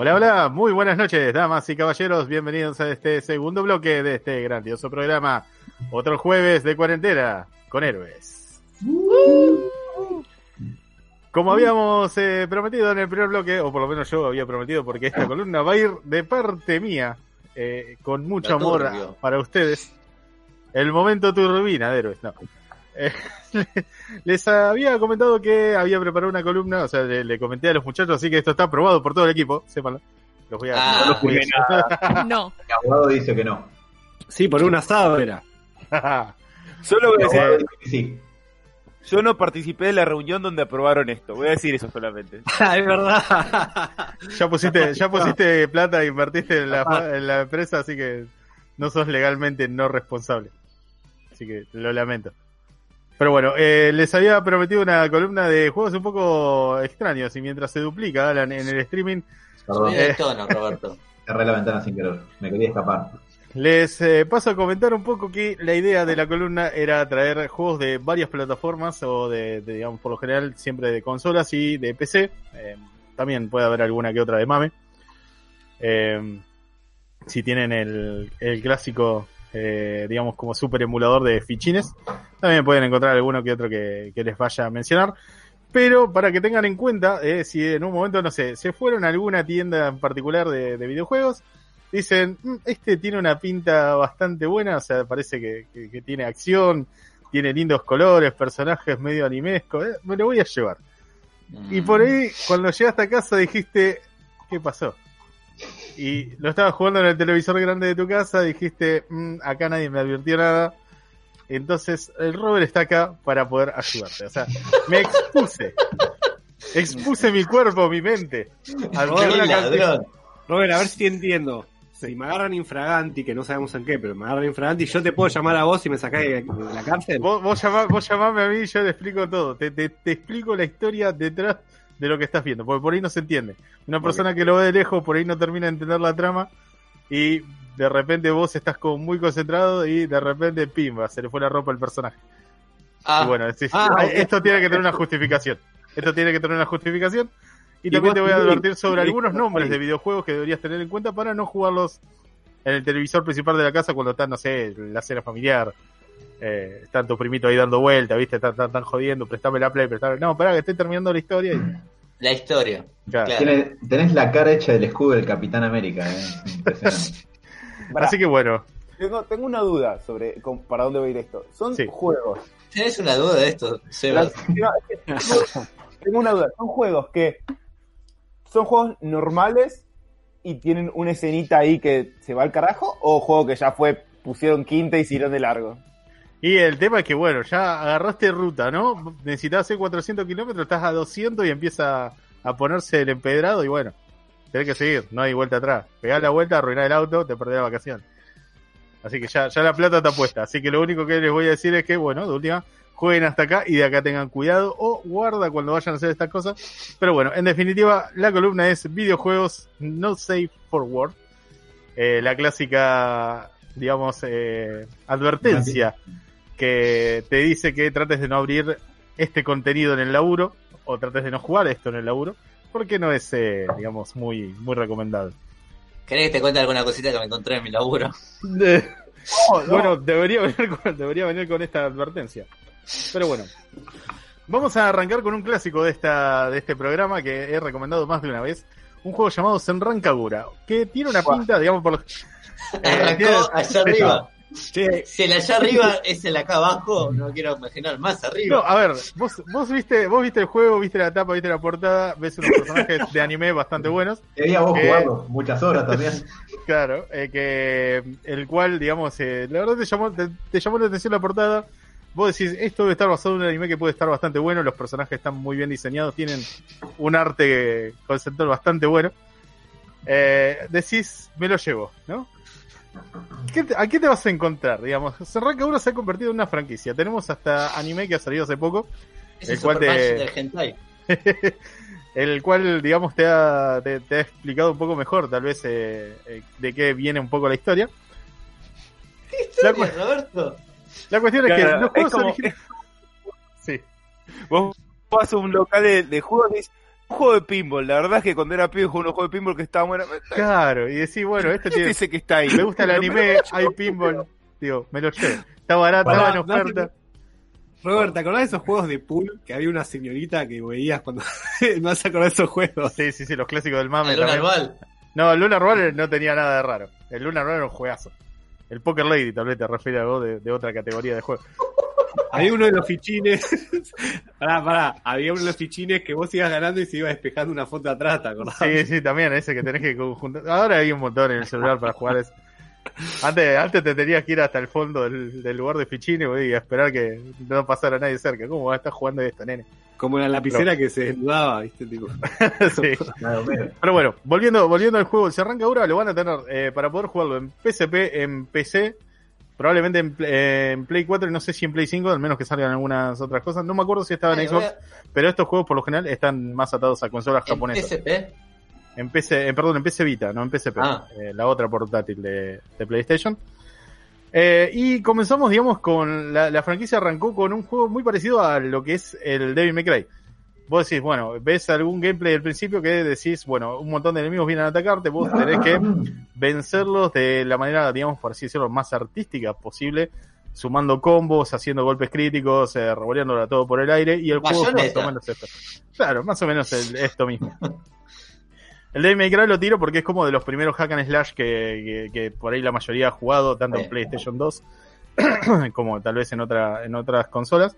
Hola, hola, muy buenas noches, damas y caballeros. Bienvenidos a este segundo bloque de este grandioso programa. Otro jueves de cuarentena con héroes. Como habíamos eh, prometido en el primer bloque, o por lo menos yo había prometido, porque esta columna va a ir de parte mía, eh, con mucho amor para ustedes. El momento turbina de héroes, no. Eh, les había comentado que había preparado una columna, o sea, le, le comenté a los muchachos, así que esto está aprobado por todo el equipo, sépanlo. Los voy a, Ah, los voy a- No. El abogado dice que no. Sí, por un asado era. Solo voy a decir, sí. yo no participé de la reunión donde aprobaron esto. Voy a decir eso solamente. es verdad. ya pusiste, ya pusiste plata, invertiste en la, en la empresa, así que no sos legalmente no responsable. Así que lo lamento. Pero bueno, eh, les había prometido una columna de juegos un poco extraños y mientras se duplica Alan en el streaming, Perdón, Eh. tono, Roberto. cerré la ventana sin querer. Me quería escapar. les eh, paso a comentar un poco que la idea de la columna era traer juegos de varias plataformas o de, de, digamos, por lo general siempre de consolas y de PC. Eh, también puede haber alguna que otra de mame. Eh, si tienen el, el clásico, eh, digamos, como super emulador de fichines, también pueden encontrar alguno que otro que, que les vaya a mencionar. Pero para que tengan en cuenta, eh, si en un momento, no sé, se fueron a alguna tienda en particular de, de videojuegos, dicen, "Mm, este tiene una pinta bastante buena, o sea, parece que, que- que tiene acción, tiene lindos colores, personajes medio animescos, eh, me lo voy a llevar. Y por ahí, cuando llegaste a casa dijiste, ¿qué pasó? Y lo estabas jugando en el televisor grande de tu casa, dijiste, "Mm, acá nadie me advirtió nada. Entonces, el Robert está acá para poder ayudarte. O sea, me expuse. Expuse mi cuerpo, mi mente. ante ¡Qué una cantidad- ladrón! Robert, a ver si entiendo. Si me agarran infraganti, que no sabemos en qué, pero me agarran infraganti, ¿yo te puedo llamar a vos y me sacás de de la cárcel? Vos, vos, llamá- vos llamame a mí y yo te explico todo. Te, te- te explico la historia detrás de lo que estás viendo, porque por ahí no se entiende. Una persona que lo ve de lejos, por ahí no termina de entender la trama y de repente vos estás como muy concentrado y de repente, pimba, se le fue la ropa al personaje. Ah, Y bueno, es- Ah, esto tiene que tener una justificación. Esto tiene que tener una justificación. Y Y también te voy a advertir sobre algunos nombres de videojuegos que deberías tener en cuenta para no jugarlos en el televisor principal de la casa cuando estás, no sé, en la cena familiar. Eh, están tu primito ahí dando vuelta, ¿viste? Están, están, están jodiendo, prestame la play, prestame... No, pará, que estoy terminando la historia y... la historia. Claro. Claro. Tiene- tenés la cara hecha del escudo del Capitán América. ¿eh? Impresionante. Así que bueno, tengo, tengo una duda sobre con- para dónde va a ir esto. Son Sí. juegos. ¿Tenés una duda de esto, Sebas? No, tengo, tengo una duda. Son juegos que son juegos normales y tienen una escenita ahí que se va al carajo o juego que ya fue pusieron quinta y siguieron de largo. Y el tema es que, bueno, ya agarraste ruta, ¿no? Necesitas hacer 400 kilómetros, estás a 200 y empieza a ponerse el empedrado y bueno, tenés que seguir, no hay vuelta atrás. Pegás la vuelta, arruinás el auto, te perdés la vacación. Así que ya, ya la plata está puesta. Así que lo único que les voy a decir es que, bueno, de última, jueguen hasta acá y de acá tengan cuidado o guarda cuando vayan a hacer estas cosas. Pero bueno, en definitiva, la columna es videojuegos no safe for work. Eh, la clásica, digamos, eh, advertencia que te dice que trates de no abrir este contenido en el laburo o trates de no jugar esto en el laburo porque no es, eh, digamos, muy, muy recomendable. ¿Querés que te cuente alguna cosita que me encontré en mi laburo? Bueno, debería venir, con, debería venir con esta advertencia. Pero bueno, vamos a arrancar con un clásico de, esta, de este programa que he recomendado más de una vez. Un juego llamado Senran Kagura, que tiene una pinta, digamos, por lo- Eh, tiene- Arrancó allá arriba. Che, Si el allá arriba es el acá abajo, no quiero imaginar más No, arriba. a ver, vos, vos viste, vos viste el juego, viste la tapa, viste la portada, ves unos personajes de anime bastante buenos. Quería vos Eh. jugarlo muchas horas también. Claro, eh, que el cual, digamos, eh, la verdad te llamó, te, te llamó la atención la portada. Vos decís, esto debe estar basado en un anime que puede estar bastante bueno, los personajes están muy bien diseñados, tienen un arte conceptual bastante bueno. Eh, decís, me lo llevo, ¿no? ¿Qué te- ¿A qué te vas a encontrar? Digamos, Serranca 1 se ha convertido en una franquicia. Tenemos hasta anime que ha salido hace poco, Es el el cual Super te- Match del hentai. el cual, digamos, te ha, te, te ha explicado un poco mejor, tal vez, eh, eh, de qué viene un poco la historia. La, cu- Roberto. la cuestión es que los es juegos como- originales... Sí. Vos vas a un local de, de juegos y dices, juego de pinball, la verdad es que cuando era pibe jugué un juego de pinball que estaba bueno. Claro, y decís, bueno, este ¿Qué tiene, dice que está ahí? me gusta el anime, hay pinball, digo, me lo llevo. Está barato, estaba en oferta. Robert, ¿te acordás de esos juegos de pool que había una señorita que veías cuando me vas a acordar de esos juegos? Sí, sí, sí, los clásicos del mame El Lunar. Ball. No, el Lunar Roller no tenía nada de raro. El Lunar Roller era un juegazo. El Poker Lady tal vez te refiere a de, de otra categoría de juego. Había uno de los fichines. pará, pará. Había uno de los fichines que vos ibas ganando y se iba despejando una foto atrás, ¿te acordás? Sí, sí, también, ese que tenés que conjuntar. Ahora hay un montón en el celular para jugar eso. Antes, antes te tenías que ir hasta el fondo del, del lugar de fichines y esperar que no pasara nadie cerca. ¿Cómo vas a estar jugando esto, nene? Como la lapicera que se desnudaba, ¿viste? Tipo. sí. Claro, mira. Pero bueno, volviendo, volviendo al juego, si arranca ahora lo van a tener eh, para poder jugarlo en PSP, en PC, probablemente en, Play- eh, en Play 4 y no sé si en Play 5, al menos que salgan algunas otras cosas. No me acuerdo si estaba en Eh, Xbox, a- pero estos juegos por lo general están más atados a consolas en japonesas. PSP. En PC, eh, perdón, en PC Vita, no en PSP, Ah. eh, la otra portátil de, de PlayStation. Eh, y comenzamos, digamos, con la, la franquicia arrancó con un juego muy parecido a lo que es el Devil May Cry. Vos decís, bueno, ves algún gameplay del principio que decís, bueno, un montón de enemigos vienen a atacarte, vos tenés que vencerlos de la manera, digamos, por así decirlo, más artística posible, sumando combos, haciendo golpes críticos, eh, revoleándola todo por el aire, y el juego es más o menos esto. Claro, más o menos el- esto mismo. El Devil May Cry lo tiro porque es como de los primeros hack and slash que, que- que por ahí la mayoría ha jugado, tanto en. PlayStation 2 como tal vez en, otra, en otras consolas.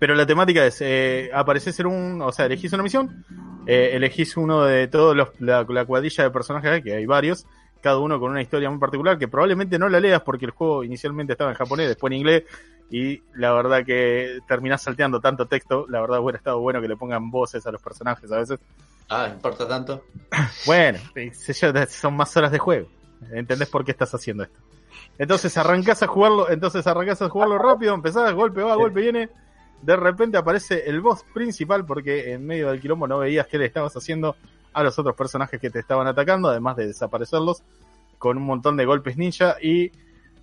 Pero la temática es, eh, apareces en un, o sea, elegís una misión, eh, elegís uno de todos los, la, la cuadrilla de personajes, que hay varios, cada uno con una historia muy particular, que probablemente no la leas porque el juego inicialmente estaba en japonés, después en inglés, y la verdad que terminás salteando tanto texto, la verdad hubiera estado bueno que le pongan voces a los personajes a veces. Ah, importa tanto. Bueno, son más horas de juego. ¿Entendés por qué estás haciendo esto? Entonces arrancás a jugarlo, entonces arrancás a jugarlo rápido, empezás, golpe va, golpe viene. De repente aparece el boss principal porque en medio del quilombo no veías qué le estabas haciendo a los otros personajes que te estaban atacando, además de desaparecerlos con un montón de golpes ninja y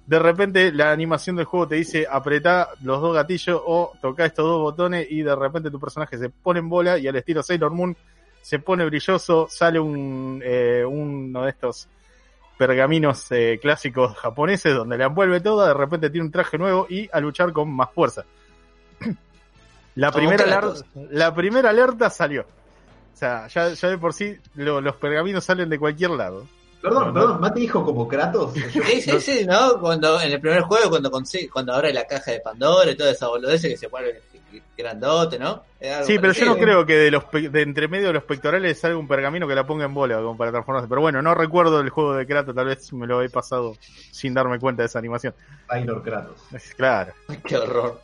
de repente la animación del juego te dice apretá los dos gatillos o toca estos dos botones y de repente tu personaje se pone en bola y al estilo Sailor Moon se pone brilloso, sale eh, uno de estos pergaminos eh, clásicos japoneses donde la envuelve toda, de repente tiene un traje nuevo y a luchar con más fuerza. La primera, Kratos. aler- la primera alerta salió. O sea, ya, ya de por sí lo- los pergaminos salen de cualquier lado. Perdón, perdón, Mate dijo como Kratos. Sí, sí, sí, ¿no? Cuando, en el primer juego, cuando consigue, cuando abre la caja de Pandora y toda esa boludez que se pone grandote, ¿no? Sí, pero yo no creo que de los pe- de entre medio de los pectorales salga un pergamino que la ponga en bola como para transformarse. Pero bueno, no recuerdo el juego de Kratos, tal vez me lo he pasado sin darme cuenta de esa animación. Taylor Kratos. Claro. Qué horror.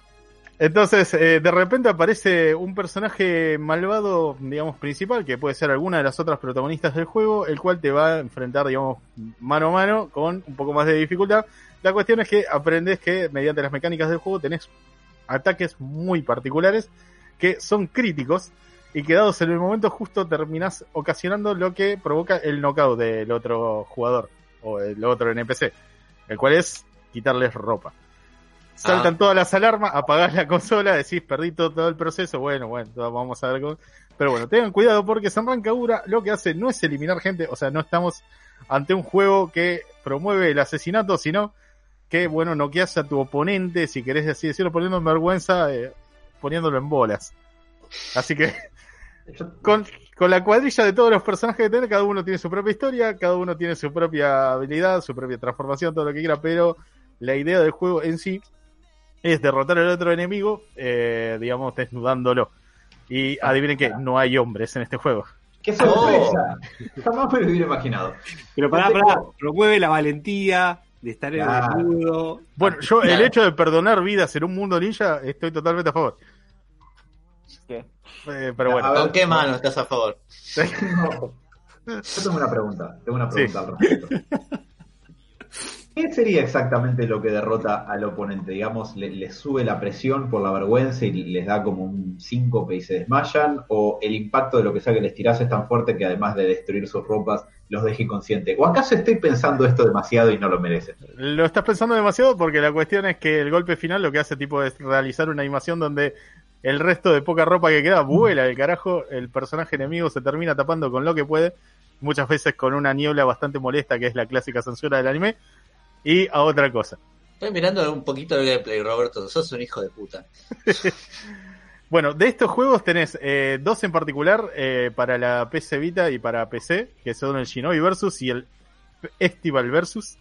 Entonces, eh, de repente aparece un personaje malvado, digamos, principal, que puede ser alguna de las otras protagonistas del juego, el cual te va a enfrentar, digamos, mano a mano con un poco más de dificultad. La cuestión es que aprendes que mediante las mecánicas del juego tenés ataques muy particulares que son críticos y que dados en el momento justo terminás ocasionando lo que provoca el knockout del otro jugador o el otro NPC, el cual es quitarles ropa. Saltan Ah. todas las alarmas, apagás la consola, decís perdí todo, todo el proceso, bueno, bueno, vamos a ver cómo... Pero bueno, tengan cuidado porque San Rancagura lo que hace no es eliminar gente, o sea, no estamos ante un juego que promueve el asesinato, sino que, bueno, noqueas a tu oponente, si querés así decirlo, poniendo en vergüenza, eh, poniéndolo en bolas. Así que con, con la cuadrilla de todos los personajes que tenés, cada uno tiene su propia historia, cada uno tiene su propia habilidad, su propia transformación, todo lo que quiera, pero la idea del juego en sí es derrotar al otro enemigo, eh, digamos, desnudándolo. Y adivinen que no hay hombres en este juego. ¡Qué sorpresa! Jamás me lo hubiera imaginado. Pero pará, pará, promueve la valentía de estar en Claro. el desnudo. Bueno, yo el hecho de perdonar vidas en un mundo ninja, estoy totalmente a favor. ¿Qué? Eh, pero bueno. ¿Con qué mano estás a favor? Tengo- Yo tengo una pregunta. Tengo una pregunta Sí. al respecto. ¿Qué sería exactamente lo que derrota al oponente? Digamos, ¿le, le sube la presión por la vergüenza y les da como un síncope y se desmayan? ¿O el impacto de lo que sea que les tirás es tan fuerte que además de destruir sus ropas, los deje inconsciente? ¿O acaso estoy pensando esto demasiado y no lo merecen? Lo estás pensando demasiado porque la cuestión es que el golpe final lo que hace tipo es realizar una animación donde el resto de poca ropa que queda vuela el carajo, el personaje enemigo se termina tapando con lo que puede, muchas veces con una niebla bastante molesta que es la clásica censura del anime, y a otra cosa. Estoy mirando un poquito el gameplay, Roberto. Sos un hijo de puta. Bueno, de estos juegos tenés eh, dos en particular eh, para la PC Vita y para PC, que son el Shinobi Versus y el Estival Versus.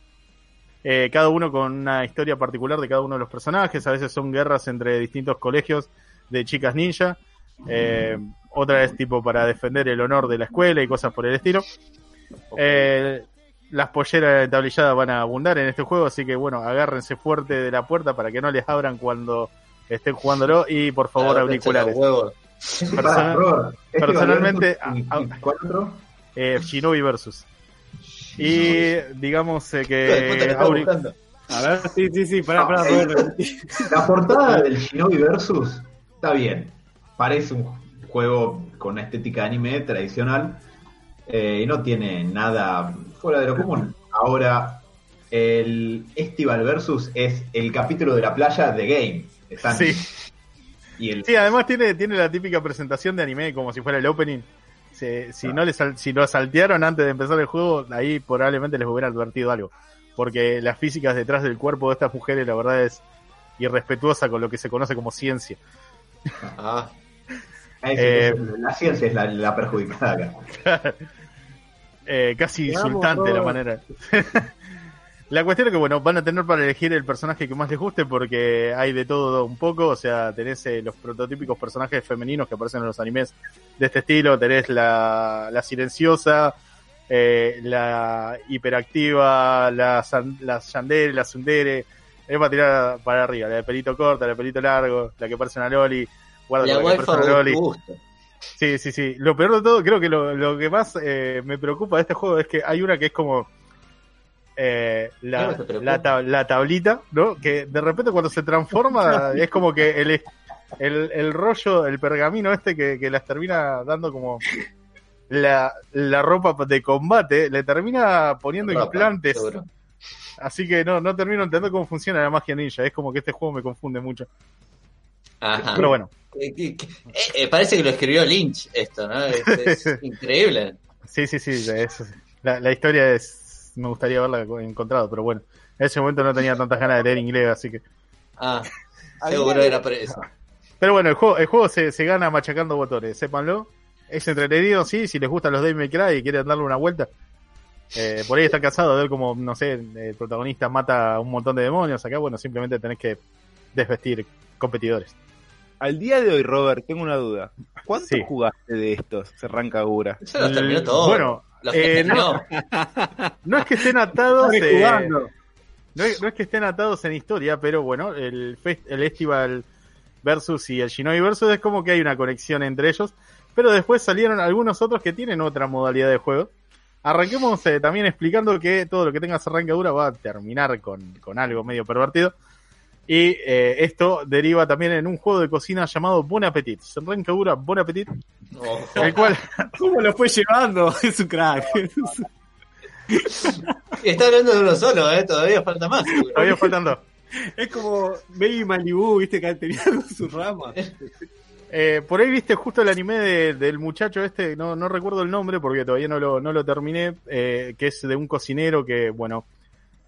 Eh, cada uno con una historia particular de cada uno de los personajes. A veces son guerras entre distintos colegios de chicas ninja. Eh, otra es tipo para defender el honor de la escuela y cosas por el estilo. Eh, las polleras tablilladas van a abundar en este juego, así que bueno, agárrense fuerte de la puerta para que no les abran cuando estén jugándolo y por favor Ah, auriculares. huevos. Personal- Pará, Robert, este personalmente, Valversus y- a- y ¿cuál otro? Eh, Shinobi Versus. Y digamos eh, que. A ver, sí, sí, sí, pará, pará, Ah, Robert. La portada del Shinobi Versus está bien. Parece un juego con una estética anime tradicional eh, y no tiene nada fuera de lo común. Ahora, el Estival Versus es el capítulo de la playa de Game. Están- Sí. Y el, Sí, además tiene, tiene la típica presentación de anime como si fuera el opening. Si, si no les sal- si lo saltearon antes de empezar el juego, ahí probablemente les hubiera advertido algo. Porque las físicas detrás del cuerpo de estas mujeres, la verdad, es irrespetuosa con lo que se conoce como ciencia. Ah, es- eh, la ciencia es la, la perjudicada acá. Eh, casi Te amo, insultante la manera. la cuestión es que, bueno, van a tener para elegir el personaje que más les guste porque hay de todo un poco. O sea, tenés eh, los prototípicos personajes femeninos que aparecen en los animes de este estilo. Tenés la, la silenciosa, eh, la hiperactiva, la, san- la yandere, la sundere. Es para tirar para arriba. La de pelito corto, la de pelito largo, la que parece una loli. Guarda la gusto. Sí, sí, sí. Lo peor de todo, creo que lo, lo que más eh, me preocupa de este juego es que hay una que es como eh, ¿Qué la, la, tab- la tablita, ¿no? Que de repente cuando se transforma es como que el, el, el rollo, el pergamino este que, que las termina dando como la, la ropa de combate, le termina poniendo Ropa, implantes. seguro. Así que no, no termino entendiendo cómo funciona la magia ninja. Es como que este juego me confunde mucho. Ajá. Pero bueno, Eh, eh, eh, parece que lo escribió Lynch esto, ¿no? Es, es increíble. Sí, sí, sí. es- la, la historia es. Me gustaría haberla encontrado, pero bueno. En ese momento no tenía tantas ganas de leer inglés, así que. Ah, seguro era por eso. Pero bueno, el juego, el juego se, se gana machacando botones, sépanlo. Es entretenido, sí, si les gustan los May Cry y quieren darle una vuelta. Eh, por ahí están cansados de ver como, no sé, el protagonista mata a un montón de demonios. Acá, bueno, simplemente tenés que desvestir competidores. Al día de hoy, Robert, tengo una duda. ¿Cuánto Sí. jugaste de estos? Serrancagura. Eso lo terminó todo. Bueno, Los eh, terminó. No es que estén atados. Eh, jugando. No es, no es que estén atados en historia, pero bueno, el, fest- el Festival versus y el Shinobi versus es como que hay una conexión entre ellos. Pero después salieron algunos otros que tienen otra modalidad de juego. Arranquemos eh, también explicando que todo lo que tenga arrancadura va a terminar con, con algo medio pervertido. Y eh, esto deriva también en un juego de cocina llamado Bon Appetit. Arrancadura Bon Appetit, Ojo. el cual ¿Cómo lo fue llevando? Es un crack. Está hablando de uno solo, ¿eh? Todavía falta más. seguro. todavía faltando. Es como Baby Malibu, viste, que tenía con sus ramas. Eh, por ahí viste justo el anime de- del muchacho este, no, no recuerdo el nombre porque todavía no lo, no lo terminé, eh, que es de un cocinero que, bueno,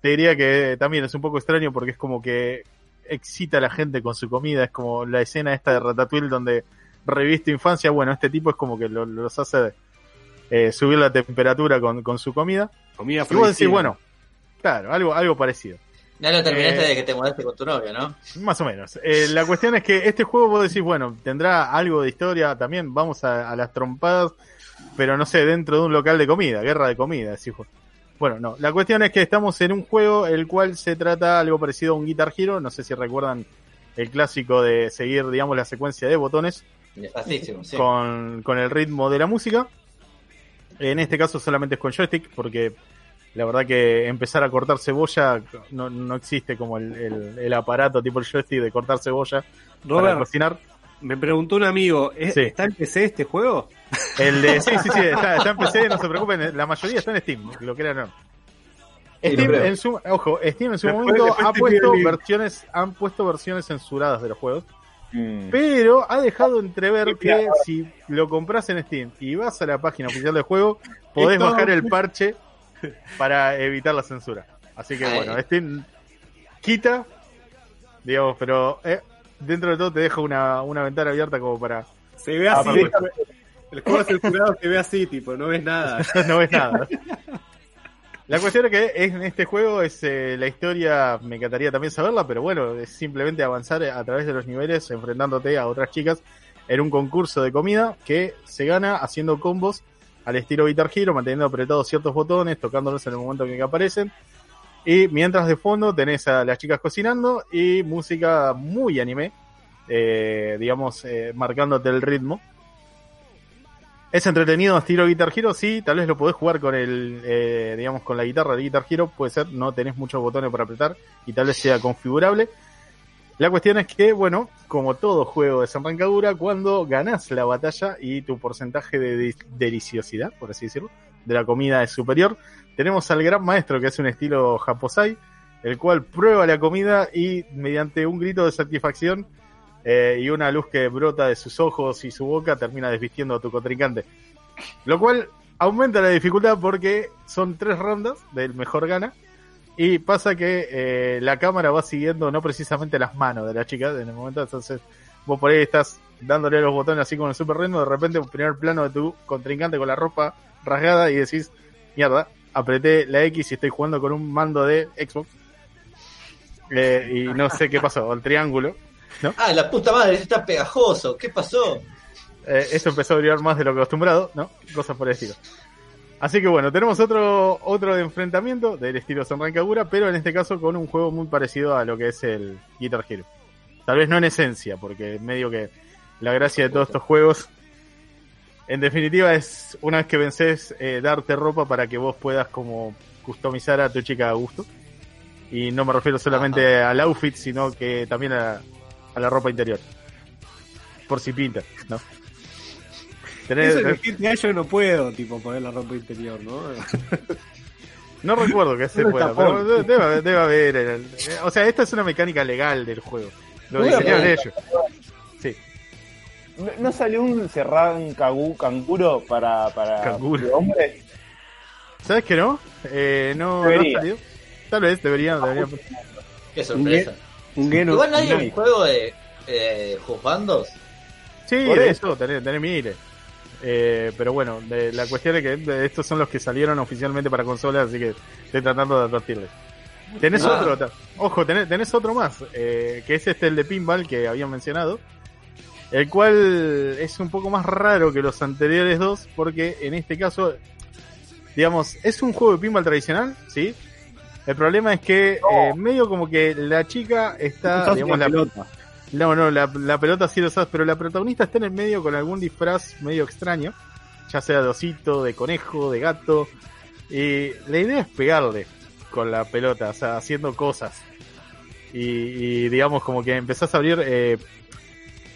te diría que también es un poco extraño porque es como que excita a la gente con su comida, es como la escena esta de Ratatouille donde reviste infancia, bueno, este tipo es como que lo- los hace eh, subir la temperatura con, con su comida. Comida Y vos decís, bueno, claro, algo, algo parecido. Ya lo terminaste Eh, de que te mudaste con tu novio, ¿no? Más o menos. Eh, la cuestión es que este juego vos decís, bueno, tendrá algo de historia también, vamos a, a las trompadas, pero no sé, dentro de un local de comida, guerra de comida, decís vos. Bueno, no, la cuestión es que estamos en un juego el cual se trata algo parecido a un Guitar Hero, no sé si recuerdan el clásico de seguir, digamos, la secuencia de botones sí. con, con el ritmo de la música. En este caso solamente es con joystick, porque la verdad que empezar a cortar cebolla no, no existe como el, el- el aparato tipo el joystick de cortar cebolla para Robert, cocinar. me preguntó un amigo, ¿es- Sí. ¿está en PC este juego? El de, sí, sí, sí, está, está en PC, no se preocupen, la mayoría está en Steam, lo crean o no. Steam en su, ojo, Steam en su Después- momento después ha puesto versiones, han puesto versiones censuradas de los juegos. Mm. pero ha dejado entrever que si lo compras en Steam y vas a la página oficial del juego, podés Esto- bajar el parche para evitar la censura. Así que Ay. bueno, Steam quita, digamos, pero eh, dentro de todo te deja una, una ventana abierta como para... Se ve así. El juego censurado se ve así, tipo, no ves nada. no ves nada. La cuestión es que en este juego es eh, la historia, me encantaría también saberla, pero bueno, es simplemente avanzar a través de los niveles enfrentándote a otras chicas en un concurso de comida que se gana haciendo combos al estilo Guitar Hero, manteniendo apretados ciertos botones, tocándolos en el momento en que aparecen. Y mientras de fondo tenés a las chicas cocinando y música muy anime, eh, digamos, eh, marcándote el ritmo. Es entretenido estilo Guitar Hero, sí, tal vez lo podés jugar con el, eh, digamos, con la guitarra de Guitar Hero, puede ser, no tenés muchos botones para apretar y tal vez sea configurable. La cuestión es que, bueno, como todo juego de desenrancadura, cuando ganás la batalla y tu porcentaje de de- deliciosidad, por así decirlo, de la comida es superior, tenemos al gran maestro que es un estilo Japosai, el cual prueba la comida y mediante un grito de satisfacción eh, y una luz que brota de sus ojos y su boca termina desvistiendo a tu contrincante. Lo cual aumenta la dificultad porque son tres rondas del mejor gana. Y pasa que eh, la cámara va siguiendo no precisamente las manos de la chica en el momento. Entonces vos por ahí estás dándole los botones así con el super ritmo. De repente un primer plano de tu contrincante con la ropa rasgada y decís, mierda, apreté la X y estoy jugando con un mando de Xbox. Eh, y no sé qué pasó, el triángulo. Ah, la puta madre, está pegajoso. ¿Qué pasó? Eh, eso empezó a brillar más de lo que acostumbrado, ¿no? Cosas por el estilo. Así que bueno, tenemos otro otro enfrentamiento del estilo Sonrancagura, pero en este caso con un juego muy parecido a lo que es el Guitar Hero. Tal vez no en esencia, porque medio que la gracia de todos estos juegos, en definitiva, es una vez que vences, eh, darte ropa para que vos puedas como customizar a tu chica a gusto. Y no me refiero solamente al outfit, sino que también a, a la ropa interior. Por si pinta, ¿no? Tenés- Eso en el GTA yo no puedo, tipo, poner la ropa interior, ¿no? No recuerdo que se No pueda, pero debe, debe- haber. el- o sea, esta es una mecánica legal del juego. Lo diseñaron ellos. Sí, ¿No, no salió un cerrán cagú, canguro para, para Canguro. de hombre? ¿sabes que no? Eh, no, salido. Tal vez deberían, deberían. Qué sorpresa. Un Geno. Igual hay un juego de eh, juzgandos. Sí, Por de eso. eso, tenés, tenés miles. Eh, pero bueno, de- la cuestión es que de- estos son los que salieron oficialmente para consolas, así que estoy tratando de advertirles. Tenés Ah. otro, ta- ojo, tenés, tenés otro más, eh, que es este el de Pinball que habían mencionado, el cual es un poco más raro que los anteriores dos, porque en este caso, digamos, es un juego de pinball tradicional, ¿sí? El problema es que eh, medio como que la chica está, digamos, la, pelota. no, no, la, la pelota sí lo sabes, pero la protagonista está en el medio con algún disfraz medio extraño, ya sea de osito, de conejo, de gato. Y la idea es pegarle con la pelota, o sea, haciendo cosas. Y, y digamos como que empezás a abrir, eh,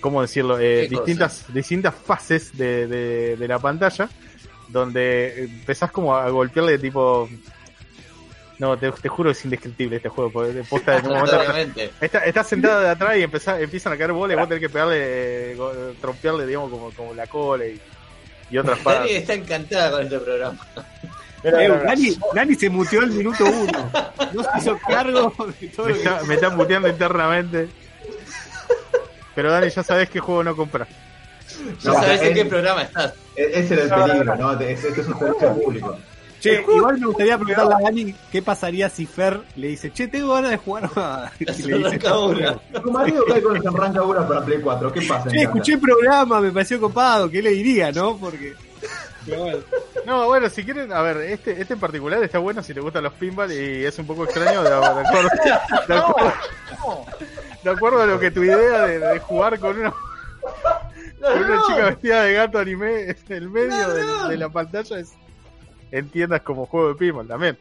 ¿cómo decirlo? Eh, distintas, distintas fases de, de, de la pantalla, donde empezás como a golpearle tipo... No, te, te juro es indescriptible este juego, porque de posta en un momento Obviamente. Está, está sentada de atrás y empezá- empiezan a caer bolas y vos tenés que pegarle, eh, trompearle, digamos, como, como la cola y, y otras Dani partes. está encantada con este programa. Mira, Eh. Dani, Dani se muteó al minuto uno. No se hizo cargo de todo Me lo que está, me están muteando internamente. Pero Dani, ya sabés qué juego no comprar. No No, sabes en qué programa estás. E- Ese era el peligro, ¿no? Este este es un servicio público. Che, igual me gustaría preguntarle a Dani qué pasaría si Fer le dice, che, tengo ganas de jugar a... y le dice, Arrancadura. Tu marido cae con el arrancadura para Play 4. ¿Qué pasa? che, escuché el programa, me pareció copado, ¿qué le diría, no? Porque... No, bueno, si quieren, a ver, este, este en particular está bueno si te gustan los pinball y es un poco extraño de, de acuerdo, de, acuerdo, de acuerdo a lo que tu idea de, de jugar con una, con una chica vestida de gato anime en el medio No, de- no. De, la pantalla es entiendas como juego de pinball también.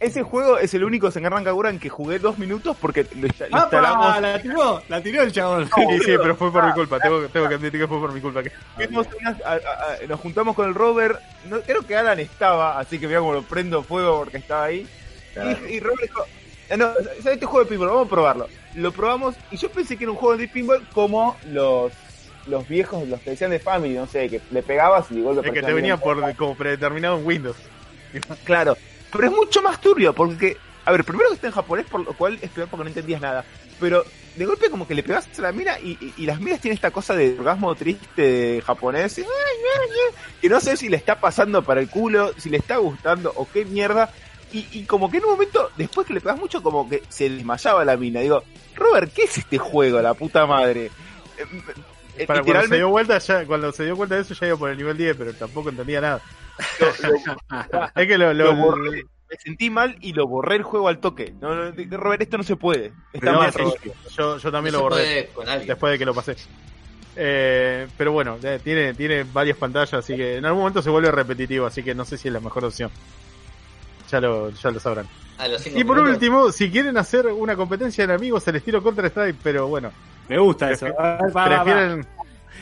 Ese juego es el único Senran Kagura en que jugué dos minutos porque lo, instalamos. La tiró, la tiró el chabón. Sí, sí, pero fue por mi culpa. Tengo, tengo que admitir que fue por mi culpa. que- a- a- nos juntamos con el Robert. No, creo que Alan estaba, así que mira como lo prendo fuego porque estaba ahí. Claro. Y, y Robert dijo: eh, no, ¿sabes este juego de pinball? Vamos a probarlo. Lo probamos y yo pensé que era un juego de pinball como los los viejos, los que decían de Family, no sé, que le pegabas y de golpe Es que te venía por como predeterminado en Windows. Claro, pero es mucho más turbio porque, a ver, primero que está en japonés, por lo cual es peor porque no entendías nada. Pero de golpe como que le pegas a la mina y, y- y las minas tienen esta cosa de orgasmo triste de japonés. y, Que no sé si le está pasando para el culo, si le está gustando o qué mierda. Y, y como que en un momento, después que le pegas mucho, como que se desmayaba la mina. Digo, Robert, ¿qué es este juego, la puta madre? Eh, Para cuando se literalmente, dio vuelta, ya, cuando se dio cuenta de eso ya iba por el nivel 10, pero tampoco entendía nada. lo- lo- Es que lo, lo- Lo borré. me sentí mal y lo borré el juego al toque. No, no, Robert, esto no se puede. Está No, mal, yo, yo también No lo borré después de que lo pasé. Eh, pero bueno, eh, tiene, tiene varias pantallas, así que en algún momento se vuelve repetitivo, así que no sé si es la mejor opción. Ya lo, ya lo sabrán. A los cinco Y por minutos. último, si quieren hacer una competencia de enemigos al estilo Counter Strike, pero bueno, Me gusta eso. Prefieren,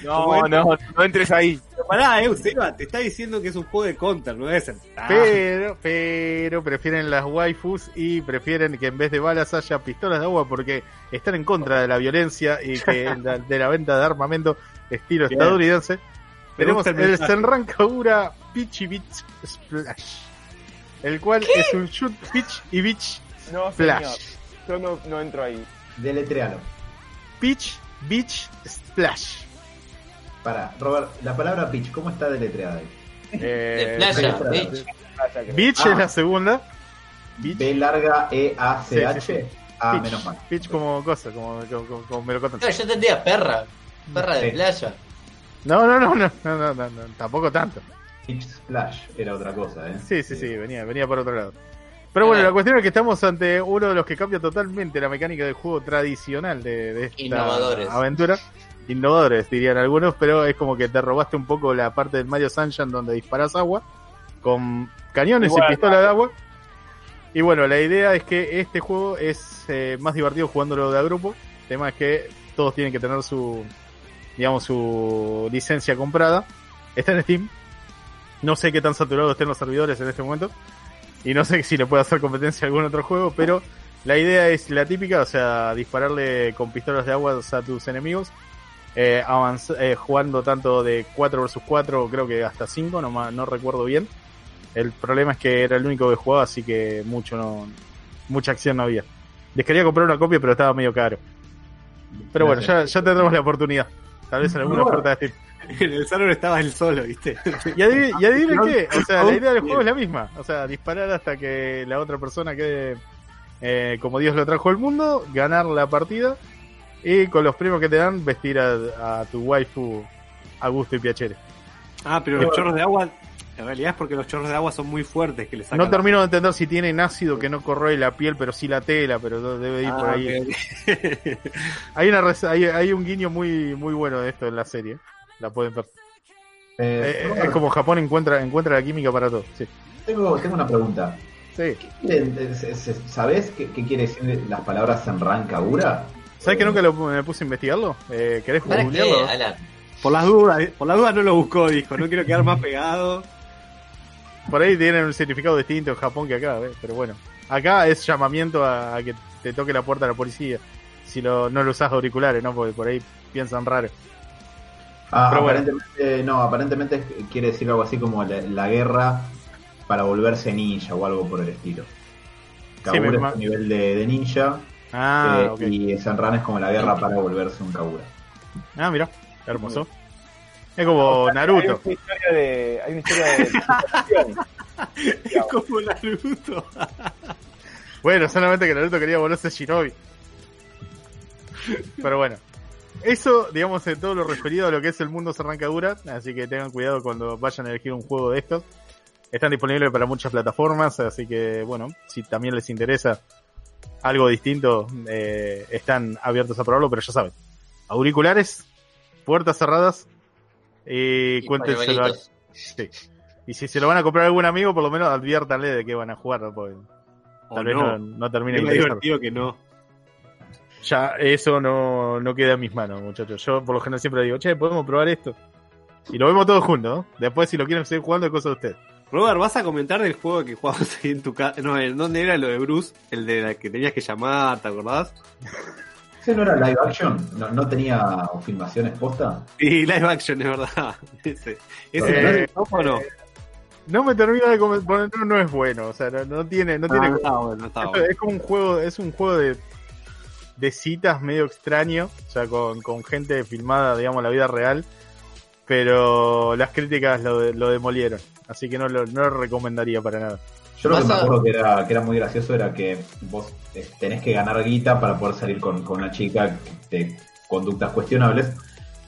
No, no, no entres ahí. Pero Pará, eh, Seba, te está diciendo que es un juego de counter, no debe ser. Ah, pero, pero prefieren las waifus y prefieren que en vez de balas haya pistolas de agua porque están en contra de la violencia y que la- de la venta de armamento estilo Bien. estadounidense. Tenemos el el. Senran Kagura Pitchy Beach Splash, el cual es un shoot pitch y beach No, señor. Flash. Yo no, no entro ahí. Deletrealo. Pitch Beach Splash. Para, Robert, la palabra pitch, ¿cómo está deletreada ahí? Eh, De playa, bitch. Ah, Ah. es la segunda. Beach, B larga E A C H. Sí, sí, Ah, menos mal. Pitch como cosa, como, como, como- como melocotón. Claro, yo entendía perra. Perra de Sí. playa. No, no, no, no, no, no, no, no, tampoco tanto. Pitch Splash era otra cosa, ¿eh? Sí, sí, sí, venía, venía por otro lado. Pero bueno, Ah. la cuestión es que estamos ante uno de los que cambia totalmente la mecánica del juego tradicional de, de esta Innovadores. aventura. Innovadores, dirían algunos, pero es como que te robaste un poco la parte del Mario Sunshine donde disparas agua con cañones Igual, y pistola de agua. Y bueno, la idea es que este juego es eh, más divertido jugándolo de a grupo. El tema es que todos tienen que tener su, digamos, su licencia comprada. Está en Steam. No sé qué tan saturados estén los servidores en este momento. Y no sé si le puede hacer competencia a algún otro juego, pero la idea es la típica, o sea, dispararle con pistolas de agua a tus enemigos. Eh, eh, jugando tanto de 4 versus 4, creo que hasta 5, no, no recuerdo bien. El problema es que era el único que jugaba, así que mucho no, mucha acción no había. Les quería comprar una copia, pero estaba medio caro. Pero bueno, ya, ya tendremos la oportunidad. Tal vez en alguna oferta de Steam. En el salón estaba él solo, ¿viste? Y adivinen, y qué, o sea, la idea del juego es la misma. O sea, disparar hasta que la otra persona quede eh, como Dios lo trajo al mundo, ganar la partida y con los premios que te dan vestir a, a tu waifu a gusto y piacere. Ah, pero los chorros de agua, en realidad es porque los chorros de agua son muy fuertes que le sacan. No termino de entender si tienen ácido que no corroe la piel, pero sí la tela, pero debe ir Ah, por ahí. ok. Hay, una, hay, hay un guiño muy muy bueno de esto en la serie. La pueden ver. Eh, Eh, es como Japón encuentra encuentra la química para todo. Sí. tengo, tengo una pregunta. sí. Eh, eh, ¿Sabés qué, qué quiere decir las palabras Senran Kagura? ¿Sabes que nunca lo, me puse a investigarlo? Eh, ¿Querés ¿Para qué, googlearlo? Por las dudas, eh, por las dudas no lo buscó, dijo, no quiero quedar más pegado. Por ahí tienen un significado distinto en Japón que acá, ¿ves? pero bueno. Acá es llamamiento a, a que te toque la puerta de la policía. Si lo, no lo usas auriculares, ¿no? Porque por ahí piensan raro. Ah, Pero bueno. aparentemente, no, aparentemente quiere decir algo así como la, la guerra para volverse ninja o algo por el estilo. Kagura me es un nivel de, de ninja Ah, eh, y Senran es como la guerra para volverse un Kagura. Ah, mira, hermoso. Es como Hay Naruto. una historia de. Hay una historia de. Es como Naruto. Bueno, solamente que Naruto quería volverse Shinobi. Pero bueno. Eso, digamos, en todo lo referido a lo que es el mundo Serrancadura. Así que tengan cuidado cuando vayan a elegir un juego de estos. Están disponibles para muchas plataformas. Así que, bueno, si también les interesa algo distinto, eh, están abiertos a probarlo. Pero ya saben, auriculares, puertas cerradas. Y, Y cuéntenselo a-. Sí. Y si se lo van a comprar a algún amigo, por lo menos adviértanle de que van a jugar, ¿no? porque O tal vez no. no, no termine Es divertido que no. Ya eso no, no queda en mis manos, muchachos. Yo por lo general siempre digo, che, podemos probar esto. Y lo vemos todos juntos, ¿no? Después si lo quieren seguir jugando es cosa de ustedes. Robert, ¿vas a comentar del juego que jugabas ahí en tu casa? No, ¿en dónde era lo de Bruce? El de la que tenías que llamar, ¿te acordás? ¿Ese no era live action? ¿No, no tenía filmaciones posta? Sí, live action, es verdad. Ese, ese Eh, ¿no? ¿o no? No me termina de comentar, no, no es bueno, o sea, no, no tiene, no tiene Ah, está bueno, está bueno. Es como un juego, es un juego de, de citas medio extraño, o sea, con, con gente filmada, digamos, la vida real, pero las críticas lo, de- lo demolieron, así que no lo, no lo recomendaría para nada. Yo lo que me acuerdo que era, que era muy gracioso era que vos eh, tenés que ganar guita para poder salir con, con una chica de conductas cuestionables,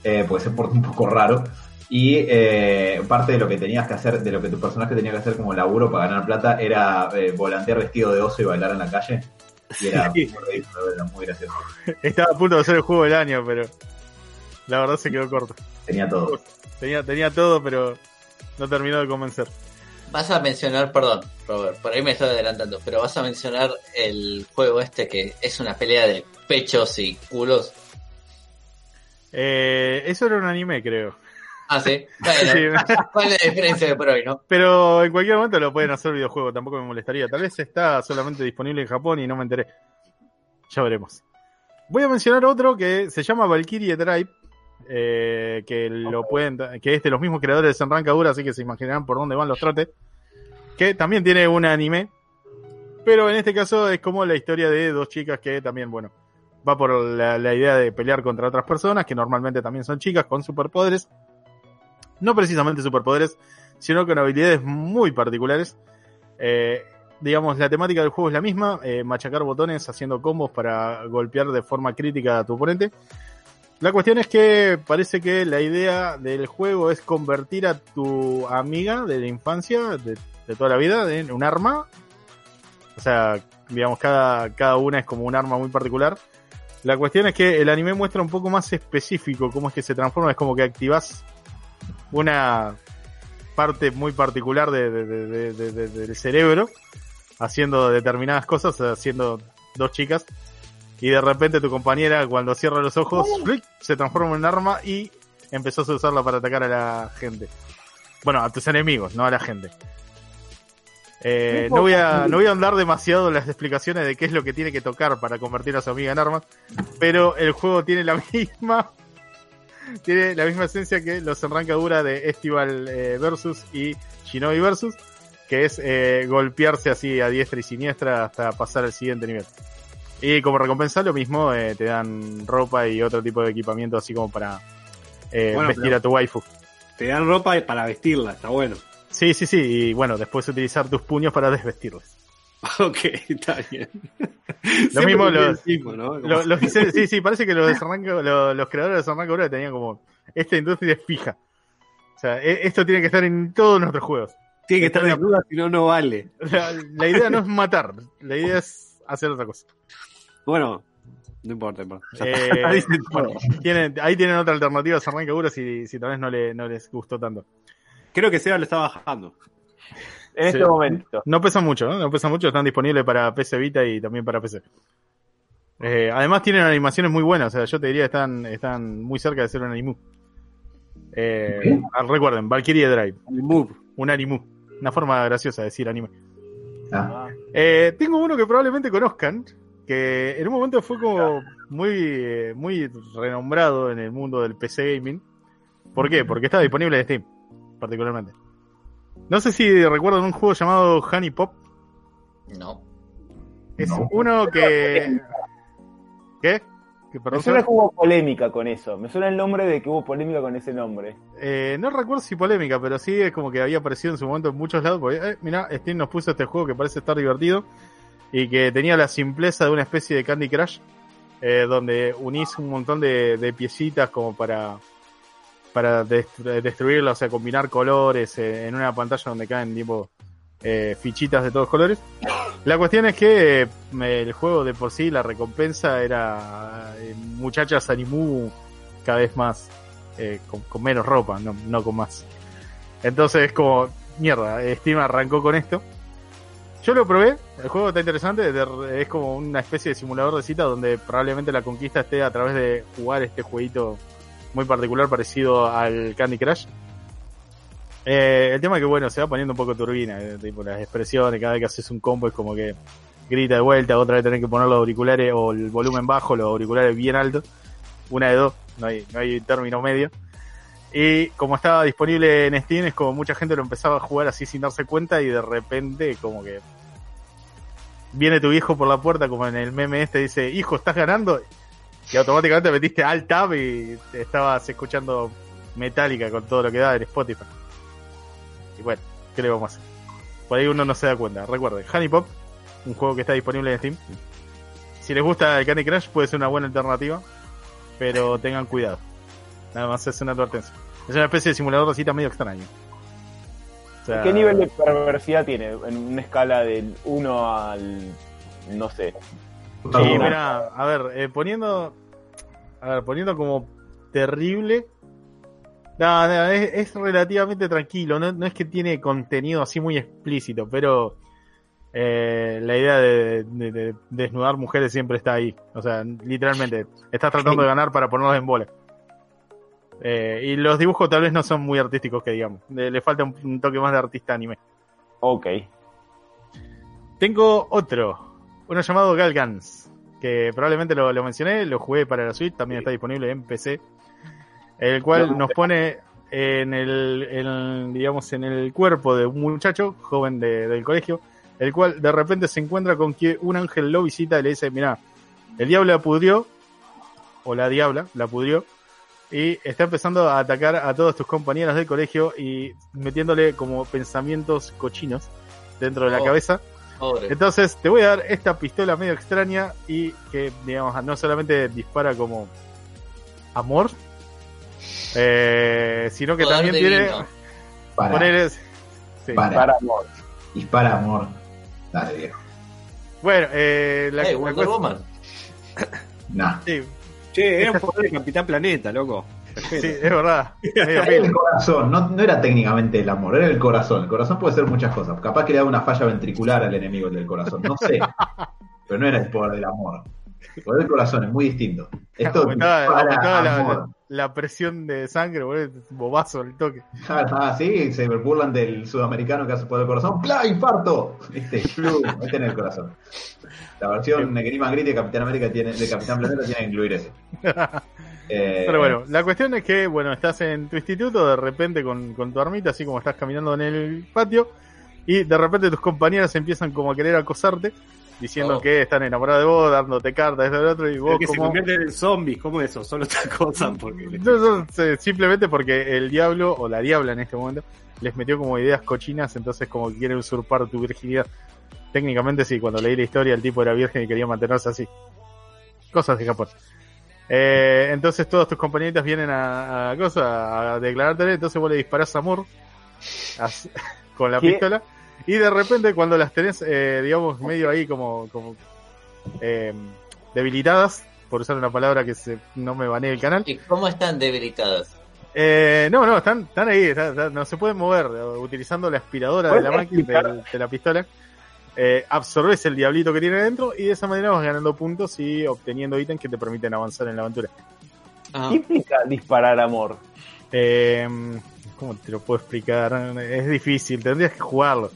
eh, porque se porta un poco raro. Y eh, parte de lo que tenías que hacer, de lo que tu personaje tenía que hacer como laburo para ganar plata, era eh, volantear vestido de oso y bailar en la calle. Y era Sí. muy ridículo, era muy gracioso. Estaba a punto de ser el juego del año, pero la verdad se quedó corto. Tenía todo. Tenía, tenía todo, pero no terminó de convencer. Vas a mencionar, perdón, Robert, por ahí me estoy adelantando, pero vas a mencionar el juego este que es una pelea de pechos y culos. Eh, eso era un anime, creo. Ah, sí. Bueno, Sí, ¿cuál es la diferencia de por hoy, no? pero en cualquier momento lo pueden hacer videojuego, tampoco me molestaría. Tal vez está solamente disponible en Japón y no me enteré. Ya veremos. Voy a mencionar otro que se llama Valkyrie Drive. eh, que lo pueden que es de los mismos creadores de Senran Kagura, así que se imaginarán por dónde van los trotes. Que también tiene un anime. Pero en este caso es como la historia de dos chicas que también, bueno, va por la, la idea de pelear contra otras personas, que normalmente también son chicas con superpoderes. No precisamente superpoderes, sino con habilidades muy particulares. Eh, digamos, la temática del juego es la misma, eh, machacar botones haciendo combos para golpear de forma crítica a tu oponente. La cuestión es que parece que la idea del juego es convertir a tu amiga de la infancia, de, de toda la vida, en un arma. O sea, digamos, cada, cada una es como un arma muy particular. La cuestión es que el anime muestra un poco más específico cómo es que se transforma. Es como que activas una parte muy particular de- de- de- de- de- de- del cerebro haciendo determinadas cosas, haciendo dos chicas. Y de repente tu compañera, cuando cierra los ojos, ¡flic! se transforma en un arma y empezás a usarla para atacar a la gente. Bueno, a tus enemigos, no a la gente. Eh, no, voy a, no voy a andar demasiado en las explicaciones de qué es lo que tiene que tocar para convertir a su amiga en armas, pero el juego tiene la misma tiene la misma esencia que los enrancadura de Estival eh, versus y Shinobi versus, que es eh, golpearse así a diestra y siniestra hasta pasar al siguiente nivel. Y como recompensa lo mismo, eh, te dan ropa y otro tipo de equipamiento así como para eh, Bueno, vestir a tu waifu. Te dan ropa para vestirla, está bueno. Sí, sí, sí, y bueno, después utilizar tus puños para desvestirles. Ok, está bien. Lo mismo los los- los sí, sí, parece que los, desarranca- lo- los creadores de Desarranca tenían como, esta industria es fija. O sea, e- esto tiene que estar en todos nuestros juegos. Tiene que estar de duda, si no, no vale. La, la idea no es matar, la idea es hacer otra cosa. Bueno, no importa, importa. Eh, todo. bueno, tienen, ahí tienen otra alternativa a Desarranca si, si tal vez no, le, no les gustó tanto. Creo que Seba lo está bajando. En Sí. este momento. No pesa mucho, ¿no? No pesa mucho, están disponibles para PC Vita y también para PC. Eh, además tienen animaciones muy buenas, o sea, yo te diría que están, están muy cerca de ser un animu. Eh, ¿Qué? ah, recuerden, Valkyrie Drive, un animu. Una forma graciosa de decir anime. Ah, Eh, tengo uno que probablemente conozcan, que en un momento fue como muy, eh, muy renombrado en el mundo del PC gaming. ¿Por qué? Porque estaba disponible en Steam, particularmente. No sé si recuerdan un juego llamado Honey Pop. No. Es No. uno que. ¿Qué? ¿Qué Me suena que hubo polémica con eso. Me suena el nombre de que hubo polémica con ese nombre. Eh, no recuerdo si polémica, pero sí es como que había aparecido en su momento en muchos lados. Porque, eh, mira, Steam nos puso este juego que parece estar divertido y que tenía la simpleza de una especie de Candy Crush, eh, donde unís un montón de, de piecitas como para para destru- destruirla, o sea, combinar colores eh, en una pantalla donde caen tipo eh, fichitas de todos colores. La cuestión es que eh, el juego de por sí, la recompensa era eh, muchachas animu cada vez más eh, con, menos ropa, no, no con más. Entonces es como, mierda, Steam arrancó con esto. Yo lo probé, el juego está interesante, es como una especie de simulador de cita donde probablemente la conquista esté a través de jugar este jueguito muy particular parecido al Candy Crush. Eh, el tema es que, bueno, se va poniendo un poco turbina, eh, tipo las expresiones, cada vez que haces un combo es como que grita de vuelta, otra vez tenés que poner los auriculares o el volumen bajo, los auriculares bien altos, una de dos, no hay, no hay término medio. Y como estaba disponible en Steam, es como mucha gente lo empezaba a jugar así sin darse cuenta y de repente como que viene tu hijo por la puerta como en el meme este, dice, hijo, ¿estás ganando? Y automáticamente metiste alt tab y te estabas escuchando Metallica con todo lo que da en Spotify. Y bueno, ¿qué le vamos a hacer? Por ahí uno no se da cuenta. Recuerden, Honey Pop, un juego que está disponible en Steam. Si les gusta el Candy Crush puede ser una buena alternativa, pero tengan cuidado. Nada más es una advertencia. Es una especie de simulador de cita medio extraño. O sea, ¿Qué nivel de perversidad tiene en una escala del 1 al. no sé? Sí, mira, a ver, eh, poniendo. A ver, poniendo como terrible. No, no, es, es relativamente tranquilo. No, no es que tiene contenido así muy explícito, pero. eh, la idea de, de- de desnudar mujeres siempre está ahí. O sea, literalmente, estás tratando de ganar para ponerlos en bola. Eh, y los dibujos tal vez no son muy artísticos, que digamos. Le, le falta un, un toque más de artista anime. Ok. Tengo otro, uno llamado Galgans, que probablemente lo, lo mencioné, lo jugué para la Switch, también está disponible en PC, el cual nos pone en el, en, digamos, en el cuerpo de un muchacho joven de- del colegio, el cual de repente se encuentra con que un ángel lo visita y le dice, mira, el diablo la pudrió, o la diabla la pudrió, y está empezando a atacar a todos tus compañeros del colegio y metiéndole como pensamientos cochinos dentro de la Oh. cabeza. Pobre. Entonces te voy a dar esta pistola medio extraña y que, digamos, no solamente dispara como amor, eh, sino que Poder también tiene... divino. Para, poner- sí. para, Para amor. dispara amor. Dale, viejo. Bueno, eh, la, Hey, la Wonder Woman. Nah. sí, Che, era un poder de Capitán Planeta, loco. Respeto. sí, es verdad. Era el corazón, no, no era técnicamente el amor, era el corazón. El corazón puede ser muchas cosas. Capaz que le da una falla ventricular al enemigo el del corazón, no sé. Pero no era el poder del amor. El poder del corazón es muy distinto. Esto Aumentaba, la, amor. la- la presión de sangre, boludo, bobazo el toque. Ah, sí, se burlan del sudamericano que hace poder del corazón. ¡Pla! ¡Infarto! Este, plum, mete en el corazón. La versión Negrima Gris de Capitán América tiene, de Capitán Planeta tiene que incluir eso. Eh, Pero bueno, la cuestión es que, bueno, estás en tu instituto, de repente con, con tu armita, así como estás caminando en el patio, y de repente tus compañeras empiezan como a querer acosarte, diciendo Oh. que están enamoradas de vos, dándote cartas, esto y lo otro, y vos que se como... convierten en zombies, ¿cómo eso? Solo otra cosa. Porque No, no, se- simplemente porque el diablo, o la diabla en este momento, les metió como ideas cochinas, entonces como que quiere usurpar tu virginidad. Técnicamente sí, cuando leí la historia el tipo era virgen y quería mantenerse así. Cosas de Japón. Eh, entonces todos tus compañeritas vienen a, a, cosa, a declararte, entonces vos le disparás amor as- con la ¿Qué? pistola y de repente cuando las tenés, eh, digamos, medio ahí como, como eh, debilitadas, por usar una palabra que se, no me banee el canal, ¿Y cómo están debilitadas? eh, no, no, están, están ahí, está- está- no se pueden mover, eh, utilizando la aspiradora de la ¿Puedes máquina, de la pistola. Eh, absorbes el diablito que tiene dentro y de esa manera vas ganando puntos y obteniendo ítems que te permiten avanzar en la aventura. Ah, ¿Qué implica disparar amor? Eh, ¿Cómo te lo puedo explicar? Es difícil, tendrías que jugarlo.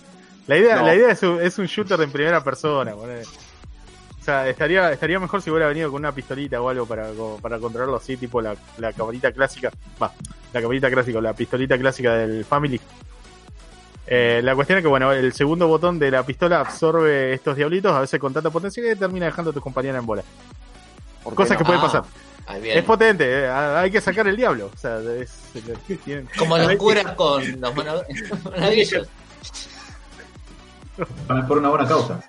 La idea, No. la idea es, un, es un shooter en primera persona. O sea, estaría, estaría mejor si hubiera venido con una pistolita o algo para, para controlarlo así, tipo la, la camarita clásica. Va, la camarita clásica, la pistolita clásica del Family. Eh, la cuestión es que, bueno, el segundo botón de la pistola absorbe estos diablitos, a veces con tanta potencia que termina dejando a tus compañeras en bola. ¿Por qué Cosas no? que pueden Ah, pasar. viene. Es potente, eh, hay que sacar el diablo. O sea, es, Como los curas con los mono- monaguillos. por una buena causa.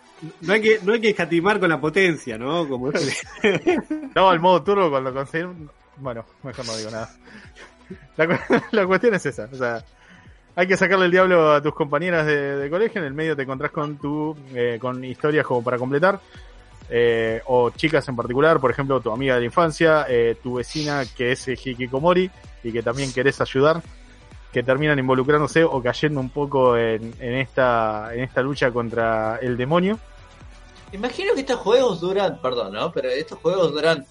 No hay, que, no hay que escatimar con la potencia, ¿no? Como No, el modo turbo cuando conseguir. Bueno, mejor no digo nada. La, cu- la cuestión es esa. O sea, hay que sacarle el diablo a tus compañeras de, colegio. En el medio te encontrás con tu eh, con historias como para completar. eh, o chicas en particular, por ejemplo, tu amiga de la infancia, eh, tu vecina que es Hikikomori y que también querés ayudar, que terminan involucrándose o cayendo un poco en, en esta en esta lucha contra el demonio. Imagino que estos juegos duran, perdón, ¿no? Pero estos juegos duran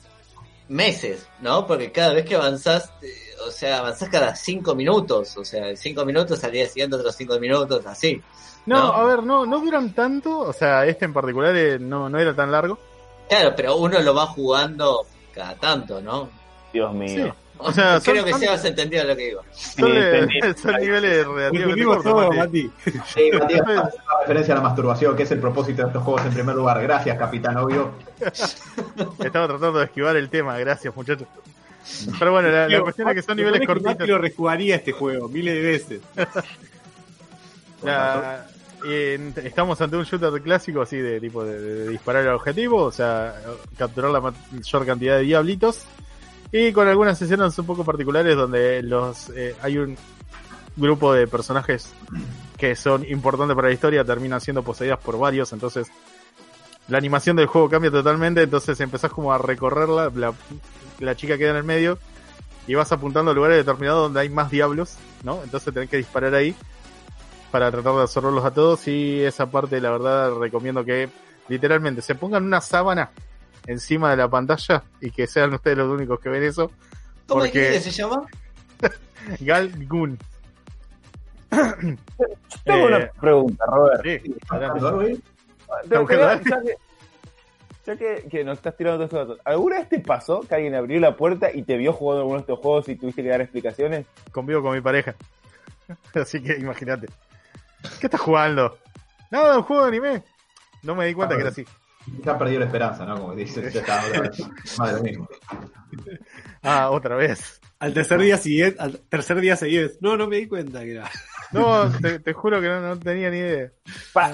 meses, ¿no? Porque cada vez que avanzás, eh, o sea, avanzás cada cinco minutos, o sea, cinco minutos al día siguiente otros cinco minutos, así. No, No. a ver, no, no duran tanto, o sea, este en particular eh, no, no era tan largo. Claro, pero uno lo va jugando cada tanto, ¿no? Dios mío. O sea, son- Creo que son- se has entendido lo que digo. Son, eh, son niveles relativamente cortos, Mati. Mati. Sí, una referencia a la masturbación, que es el propósito de estos juegos en primer lugar. Gracias, capitán obvio. Estaba tratando de esquivar el tema, gracias muchachos. Pero bueno, la, cuestión es que son niveles cortitos. lo rejugaría este juego miles de veces. La- y en- estamos ante un shooter clásico así de tipo de, de disparar al objetivo, o sea, capturar la mayor cantidad de diablitos. Y con algunas sesiones un poco particulares donde los eh, hay un grupo de personajes que son importantes para la historia, terminan siendo poseídas por varios, entonces la animación del juego cambia totalmente, entonces empezás como a recorrerla, la, la chica queda en el medio y vas apuntando a lugares determinados donde hay más diablos, ¿no? Entonces tenés que disparar ahí para tratar de absorberlos a todos y esa parte la verdad recomiendo que literalmente se pongan una sábana encima de la pantalla y que sean ustedes los únicos que ven eso. ¿Cómo Porque- dijiste que se llama? Gal Gun. Tengo Eh, una pregunta, Robert. Sí, Te- te ya que, ya que, que nos estás tirando todos estos datos, ¿alguna vez te pasó que alguien abrió la puerta y te vio jugando alguno de estos juegos y tuviste que dar explicaciones? Convivo con mi pareja. Así que imagínate. ¿Qué estás jugando? Nada, un juego de anime. No me di cuenta que era así. Ya perdió la esperanza, ¿no? Como dices, ya está otra vez. Más de lo mismo. Ah, otra vez. Al tercer día siguiente, al tercer día seguido, no, no me di cuenta que era. No, te, te juro que no, no tenía ni idea.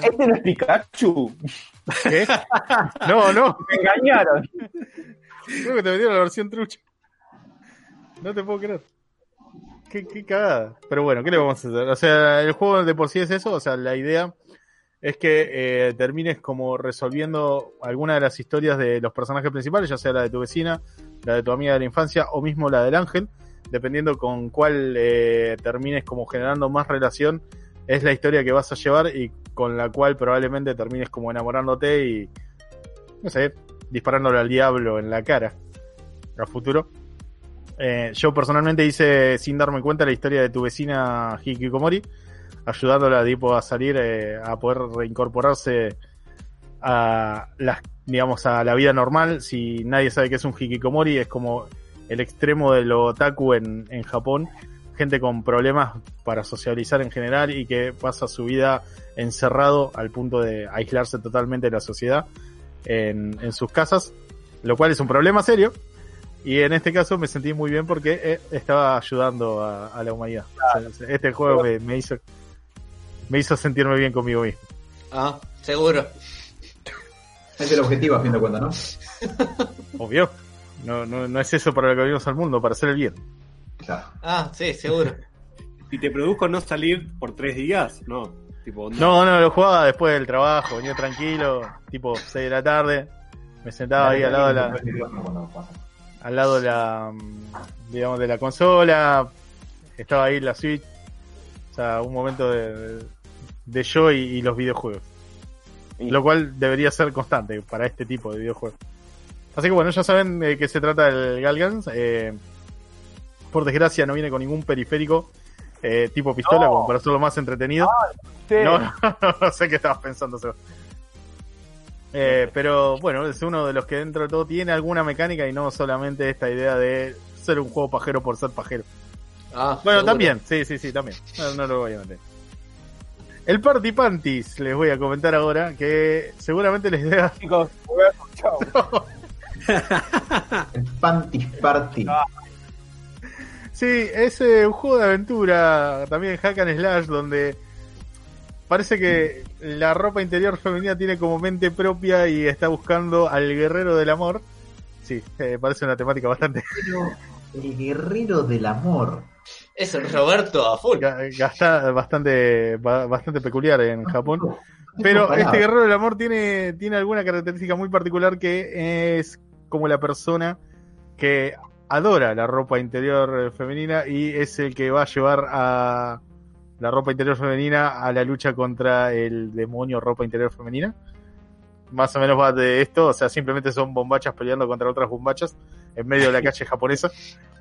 Este no es Pikachu. ¿Qué? No, no. Me engañaron. Creo que te metieron la versión trucha. No te puedo creer. Qué, qué cagada. Pero bueno, ¿qué le vamos a hacer? O sea, el juego de por sí es eso. O sea, la idea es que eh, termines como resolviendo alguna de las historias de los personajes principales, ya sea la de tu vecina, la de tu amiga de la infancia o mismo la del ángel, dependiendo con cuál eh, termines como generando más relación, es la historia que vas a llevar y con la cual probablemente termines como enamorándote y, no sé, disparándole al diablo en la cara a futuro. Eh, yo personalmente hice sin darme cuenta la historia de tu vecina Hikikomori, ayudándola tipo a salir, eh, a poder reincorporarse a las, digamos, a la vida normal. Si nadie sabe qué es un Hikikomori, es como el extremo de lo otaku en, en Japón. Gente con problemas para socializar en general y que pasa su vida encerrado al punto de aislarse totalmente de la sociedad en, en sus casas, lo cual es un problema serio. Y en este caso me sentí muy bien porque eh, estaba ayudando a, a la humanidad. O sea, Este juego me, me hizo me hizo sentirme bien conmigo mismo. Ah, seguro. Es el objetivo, a fin de cuentas, ¿no? Obvio. No, no, no es eso para lo que venimos al mundo, para hacer el bien. Claro. Ah, sí, seguro. Si te produjo no salir por tres días, no. Tipo, no. No, no, lo jugaba después del trabajo, venía tranquilo, tipo 6 de la tarde, me sentaba ahí al lado de la, al lado de la, mm, digamos, de la consola, estaba ahí la Switch, o sea, un momento de, de yo y, y los videojuegos. Lo cual debería ser constante para este tipo de videojuegos. Así que bueno, ya saben de qué se trata el Galgans. Eh, por desgracia no viene con ningún periférico eh, tipo pistola No. como para hacerlo más entretenido. Sí. No, no sé qué estabas pensando, Seba. Eh, pero bueno, es uno de los que dentro de todo tiene alguna mecánica y no solamente esta idea de ser un juego pajero por ser pajero. Ah, Bueno, seguro. también, sí, sí, sí, también. No, no lo voy a meter. El Party Panties, les voy a comentar ahora, que seguramente les idea Chicos, chao. El Party. Sí, es eh, un juego de aventura, también hack and slash, donde parece que la ropa interior femenina tiene como mente propia y está buscando al guerrero del amor. Sí, eh, parece una temática bastante El guerrero del amor. Es el Roberto a full. gasta- bastante ba- bastante peculiar en Japón. Pero este guerrero del amor tiene, tiene alguna característica muy particular que es como la persona que adora la ropa interior femenina y es el que va a llevar a la ropa interior femenina a la lucha contra el demonio ropa interior femenina. Más o menos va de esto, o sea, simplemente son bombachas peleando contra otras bombachas en medio de la calle japonesa.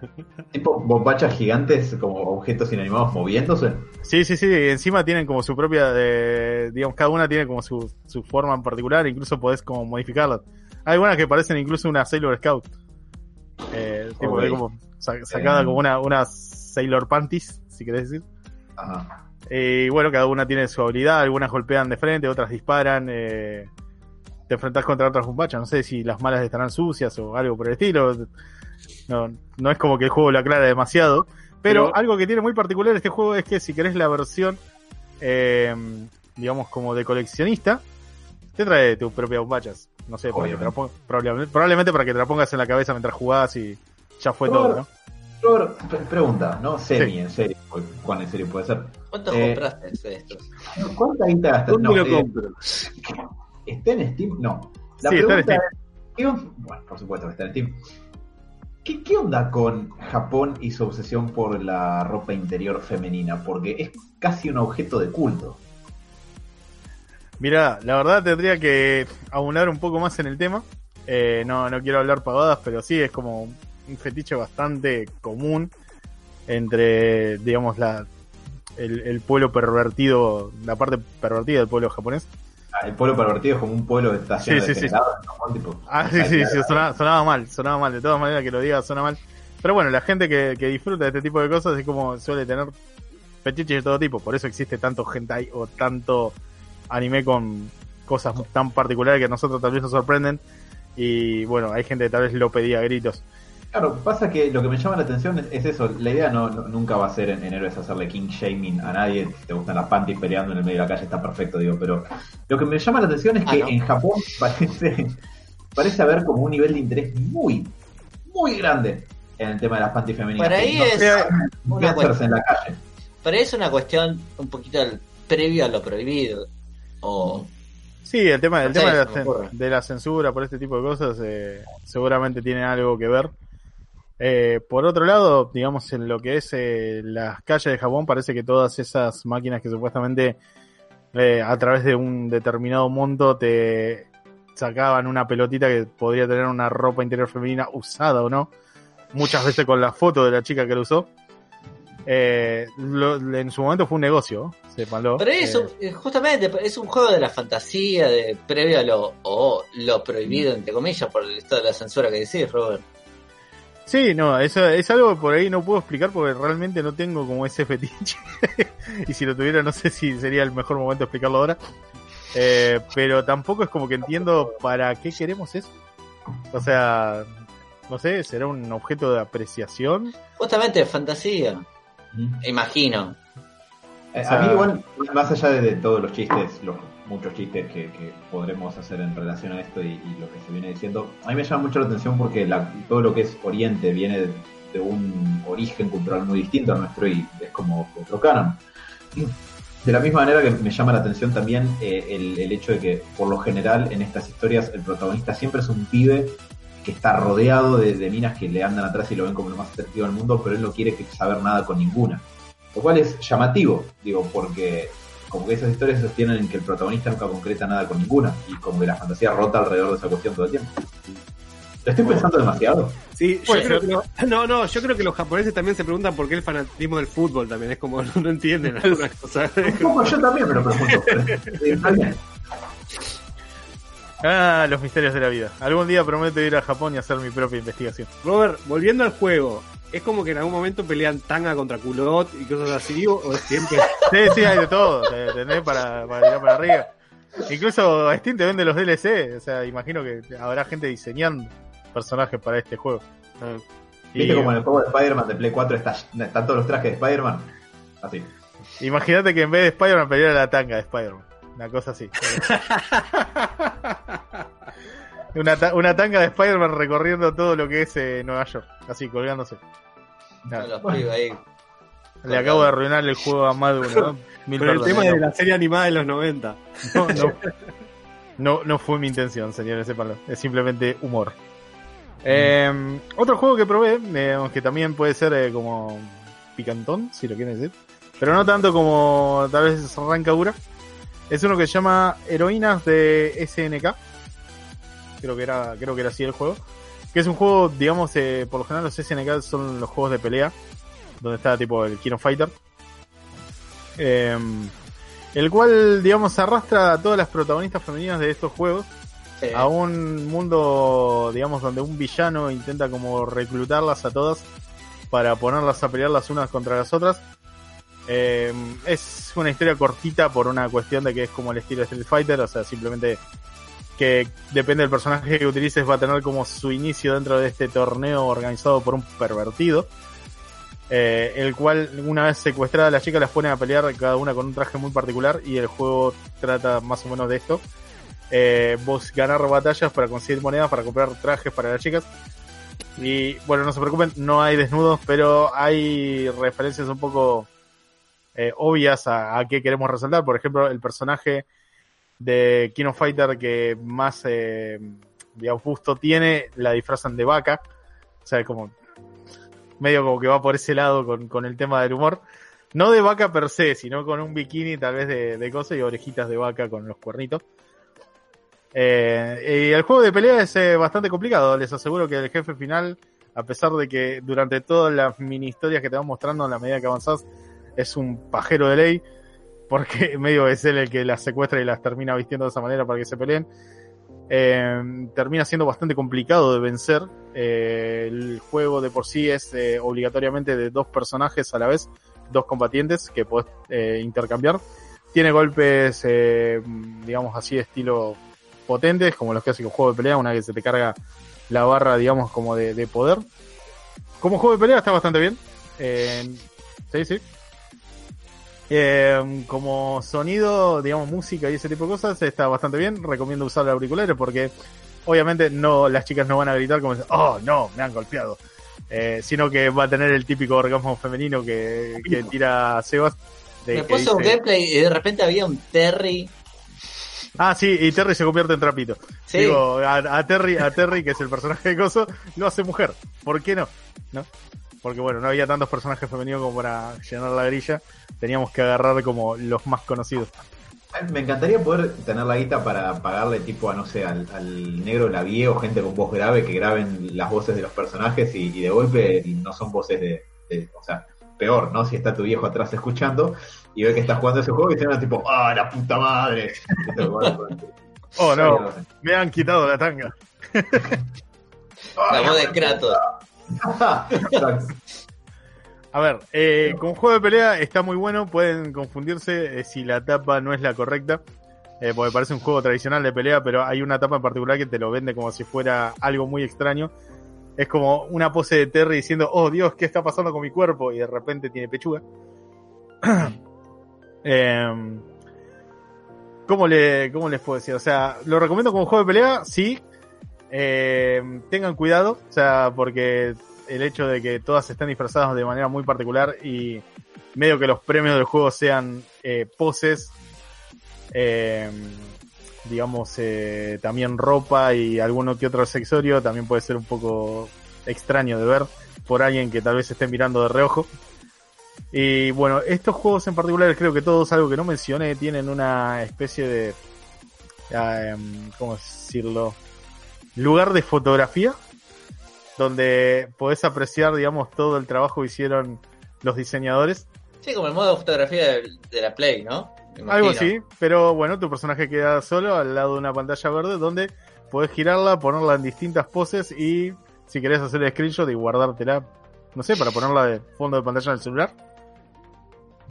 Tipo bombachas gigantes como objetos inanimados moviéndose. Sí, sí, sí. Encima tienen como su propia, eh, digamos, cada una tiene como su, su forma en particular. Incluso podés como modificarlas. Hay algunas que parecen incluso una Sailor Scout. Eh, tipo, Ok. de como sa- sacada Eh. como una, una Sailor Panties, si querés decir. Ajá. Eh, y bueno, cada una tiene su habilidad. Algunas golpean de frente, otras disparan. eh, te enfrentás contra otras bombachas. No sé si las malas estarán sucias o algo por el estilo. No, no es como que el juego lo aclara demasiado. Pero, Pero- algo que tiene muy particular este juego es que si querés la versión, eh, digamos, como de coleccionista, te trae tus propias bombachas. No sé, para que te probablemente, probablemente para que te la pongas en la cabeza mientras jugás y ya fue todo, ¿no? Robert, pre- pregunta, ¿no? Semi, Sí. en serio. ¿Cuán en serio puede ser? ¿Cuántos Eh, compraste de estos? ¿Cuánta guita gastaste? ¿Dónde No, lo eh, compro? ¿Está en Steam? No. La Sí, está en pregunta es, ¿qué on- bueno, por supuesto que está en Steam. ¿Qué, ¿Qué onda con Japón y su obsesión por la ropa interior femenina? Porque es casi un objeto de culto. Mira, la verdad tendría que aunar un poco más en el tema. Eh, no, no quiero hablar pavadas, pero sí es como un fetiche bastante común entre, digamos, la el, el pueblo pervertido, la parte pervertida del pueblo japonés. Ah, El pueblo pervertido es como un pueblo que está lleno Sí, de sí, sí. tipo, Ah, sí, sí, sí, sonaba, sonaba mal, sonaba mal. De todas maneras que lo diga, suena mal. Pero bueno, la gente que, que disfruta de este tipo de cosas es como suele tener fetiches de todo tipo. Por eso existe tanto hentai o tanto anime con cosas tan particulares que a nosotros tal vez nos sorprenden. Y bueno, hay gente que tal vez lo pedía a gritos. Claro, pasa que lo que me llama la atención es, es eso. La idea no, no- nunca va a ser en, en Héroes hacerle king shaming a nadie. Si te gustan las panties peleando en el medio de la calle está perfecto, digo. Pero lo que me llama la atención es Ah, que ¿no? en Japón parece, parece haber como un nivel de interés muy, muy grande en el tema de las panties femeninas. Por ahí Que no es sea una influencers en la calle. Pero es una cuestión un poquito previo a lo prohibido. O Sí, el tema, el No sé, tema de, la, de la censura por este tipo de cosas eh, seguramente tiene algo que ver. Eh, por otro lado, digamos, en lo que es eh, las calles de Japón, parece que todas esas máquinas que supuestamente a través de un determinado monto te sacaban una pelotita que podría tener una ropa interior femenina usada o no, muchas veces con la foto de la chica que lo usó. Eh, lo- en su momento fue un negocio, sépanlo. Pero Eh, eso, eh, justamente, es un juego de la fantasía, de previo a lo, o lo prohibido, entre comillas, por esto de la censura que decís, Robert. Sí, no, eso es algo que por ahí no puedo explicar porque realmente no tengo como ese fetiche. y si lo tuviera no sé si sería el mejor momento de explicarlo ahora. Eh, pero tampoco es como que entiendo para qué queremos eso. O sea, no sé, será un objeto de apreciación. Justamente, fantasía, imagino. Eh, O sea- a mí igual, más allá de, de todos los chistes, los muchos chistes que, que podremos hacer en relación a esto y, y lo que se viene diciendo, a mí me llama mucho la atención porque la- todo lo que es Oriente viene de, de un origen cultural muy distinto al nuestro y es como otro canon. De la misma manera que me llama la atención también eh, el, el hecho de que por lo general en estas historias el protagonista siempre es un pibe que está rodeado de, de minas que le andan atrás y lo ven como lo más atractivo del mundo, pero él no quiere que saber nada con ninguna. Lo cual es llamativo, digo, porque como que esas historias se sostienen en que el protagonista nunca concreta nada con ninguna y como que la fantasía rota alrededor de esa cuestión todo el tiempo. ¿Lo estoy pensando demasiado? Sí, yo creo que lo- no, no, yo creo que los japoneses también se preguntan por qué el fanatismo del fútbol también es como no, no entienden algunas cosas. Un poco yo también me lo pregunto. Ah, los misterios de la vida. Algún día prometo ir a Japón y hacer mi propia investigación. Robert, volviendo al juego, ¿es como que en algún momento pelean tanga contra culot y cosas así? ¿O o es siempre.? Sí, sí, hay de todo, ¿entendés? Para, para tirar para arriba. Incluso Steam te vende los DLC, o sea, imagino que habrá gente diseñando personajes para este juego. Y ¿Viste como en el juego de Spider-Man de Play 4 está, están todos los trajes de Spider-Man? Así. imagínate que en vez de Spider-Man peleara la tanga de Spider-Man. Una cosa así. una, ta- una tanga de Spider-Man recorriendo todo lo que es eh, Nueva York, así colgándose. Nada, Los pibes ahí. le acabo de arruinar el juego a más de uno. ¿no? Mil Con el tema no. de la serie animada de los 90. No, no, no, no fue mi intención, señores, sépanlo. Es simplemente humor. Eh, otro juego que probé, eh, que también puede ser eh, como picantón, si lo quieren decir, pero no tanto como tal vez Rancagura, es uno que se llama Heroínas de SNK. Creo que era, creo que era así el juego. Que es un juego, digamos, eh, por lo general los SNK son los juegos de pelea, donde está tipo el Kino Fighter. Eh, el cual, digamos, arrastra a todas las protagonistas femeninas de estos juegos Sí. a un mundo, digamos, donde un villano intenta como reclutarlas a todas para ponerlas a pelear las unas contra las otras. Eh, es una historia cortita por una cuestión de que es como el estilo de Street Fighter, o sea, simplemente que depende del personaje que utilices va a tener como su inicio dentro de este torneo organizado por un pervertido. eh, el cual una vez secuestrada la chica las pone a pelear cada una con un traje muy particular y el juego trata más o menos de esto. Eh, vos ganar batallas para conseguir monedas para comprar trajes para las chicas. Y bueno, no se preocupen, no hay desnudos, pero hay referencias un poco eh, obvias a, qué queremos resaltar. Por ejemplo, el personaje de Kino Fighter que más eh, tiene, la disfrazan de vaca. O sea, como medio como que va por ese lado con, con el tema del humor. No de vaca per se, sino con un bikini tal vez de, de cosas y orejitas de vaca con los cuernitos. Eh, el juego de pelea es eh, bastante complicado. Les aseguro que el jefe final, a pesar de que durante todas las mini historias que te van mostrando a la medida que avanzás, es un pajero de ley, porque medio es él el que las secuestra y las termina vistiendo de esa manera para que se peleen. Eh, termina siendo bastante complicado de vencer. Eh, el juego de por sí es eh, obligatoriamente de dos personajes a la vez, dos combatientes que podés eh, intercambiar. Tiene golpes, eh, digamos así, de estilo potentes, como los clásicos juegos de pelea, una vez que se te carga la barra, digamos, como de, de poder. Como juego de pelea está bastante bien. Sí, sí. Eh, como sonido, digamos, música y ese tipo de cosas, está bastante bien. Recomiendo usar auriculares porque obviamente no las chicas no van a gritar como oh no, me han golpeado. Eh, sino que va a tener el típico orgasmo femenino que, que tira Sebas. de Me puse un gameplay y de repente había un Terry. Ah, sí, y Terry se convierte en trapito. Sí. Digo, a, a Terry, a Terry, que es el personaje de Coso, lo hace mujer. ¿Por qué no? ¿No? Porque bueno, no había tantos personajes femeninos como para llenar la grilla. Teníamos que agarrar como los más conocidos. Me encantaría poder tener la guita para pagarle tipo a, no sé, al, al negro Lavie o gente con voz grave que graben las voces de los personajes y, y de golpe no son voces de, de- O sea, peor, ¿no? Si está tu viejo atrás escuchando y ve que estás jugando ese juego y suena tipo, ¡ah, la puta madre! Oh no, me han quitado la tanga. La voz de Kratos. A ver, eh, con juego de pelea está muy bueno, pueden confundirse eh, si la tapa no es la correcta, eh, porque parece un juego tradicional de pelea, pero hay una tapa en particular que te lo vende como si fuera algo muy extraño. Es como una pose de Terry diciendo, oh Dios, ¿qué está pasando con mi cuerpo? Y de repente tiene pechuga. Em, ¿cómo, le, ¿Cómo les puedo decir? O sea, lo recomiendo como juego de pelea, sí. Em, tengan cuidado, o sea, porque el hecho de que todas estén disfrazadas de manera muy particular y medio que los premios del juego sean eh, poses, eh, digamos, eh, también ropa y alguno que otro accesorio, también puede ser un poco extraño de ver por alguien que tal vez esté mirando de reojo. Y bueno, estos juegos en particular creo que todos, algo que no mencioné, tienen una especie de, eh, ¿cómo decirlo? Lugar de fotografía donde podés apreciar, digamos, todo el trabajo que hicieron los diseñadores. Sí, como el modo de fotografía de, de la Play, ¿no? Algo así, pero bueno, tu personaje queda solo al lado de una pantalla verde donde podés girarla, ponerla en distintas poses y si querés hacer el screenshot y guardártela, no sé, para ponerla de fondo de pantalla en el celular.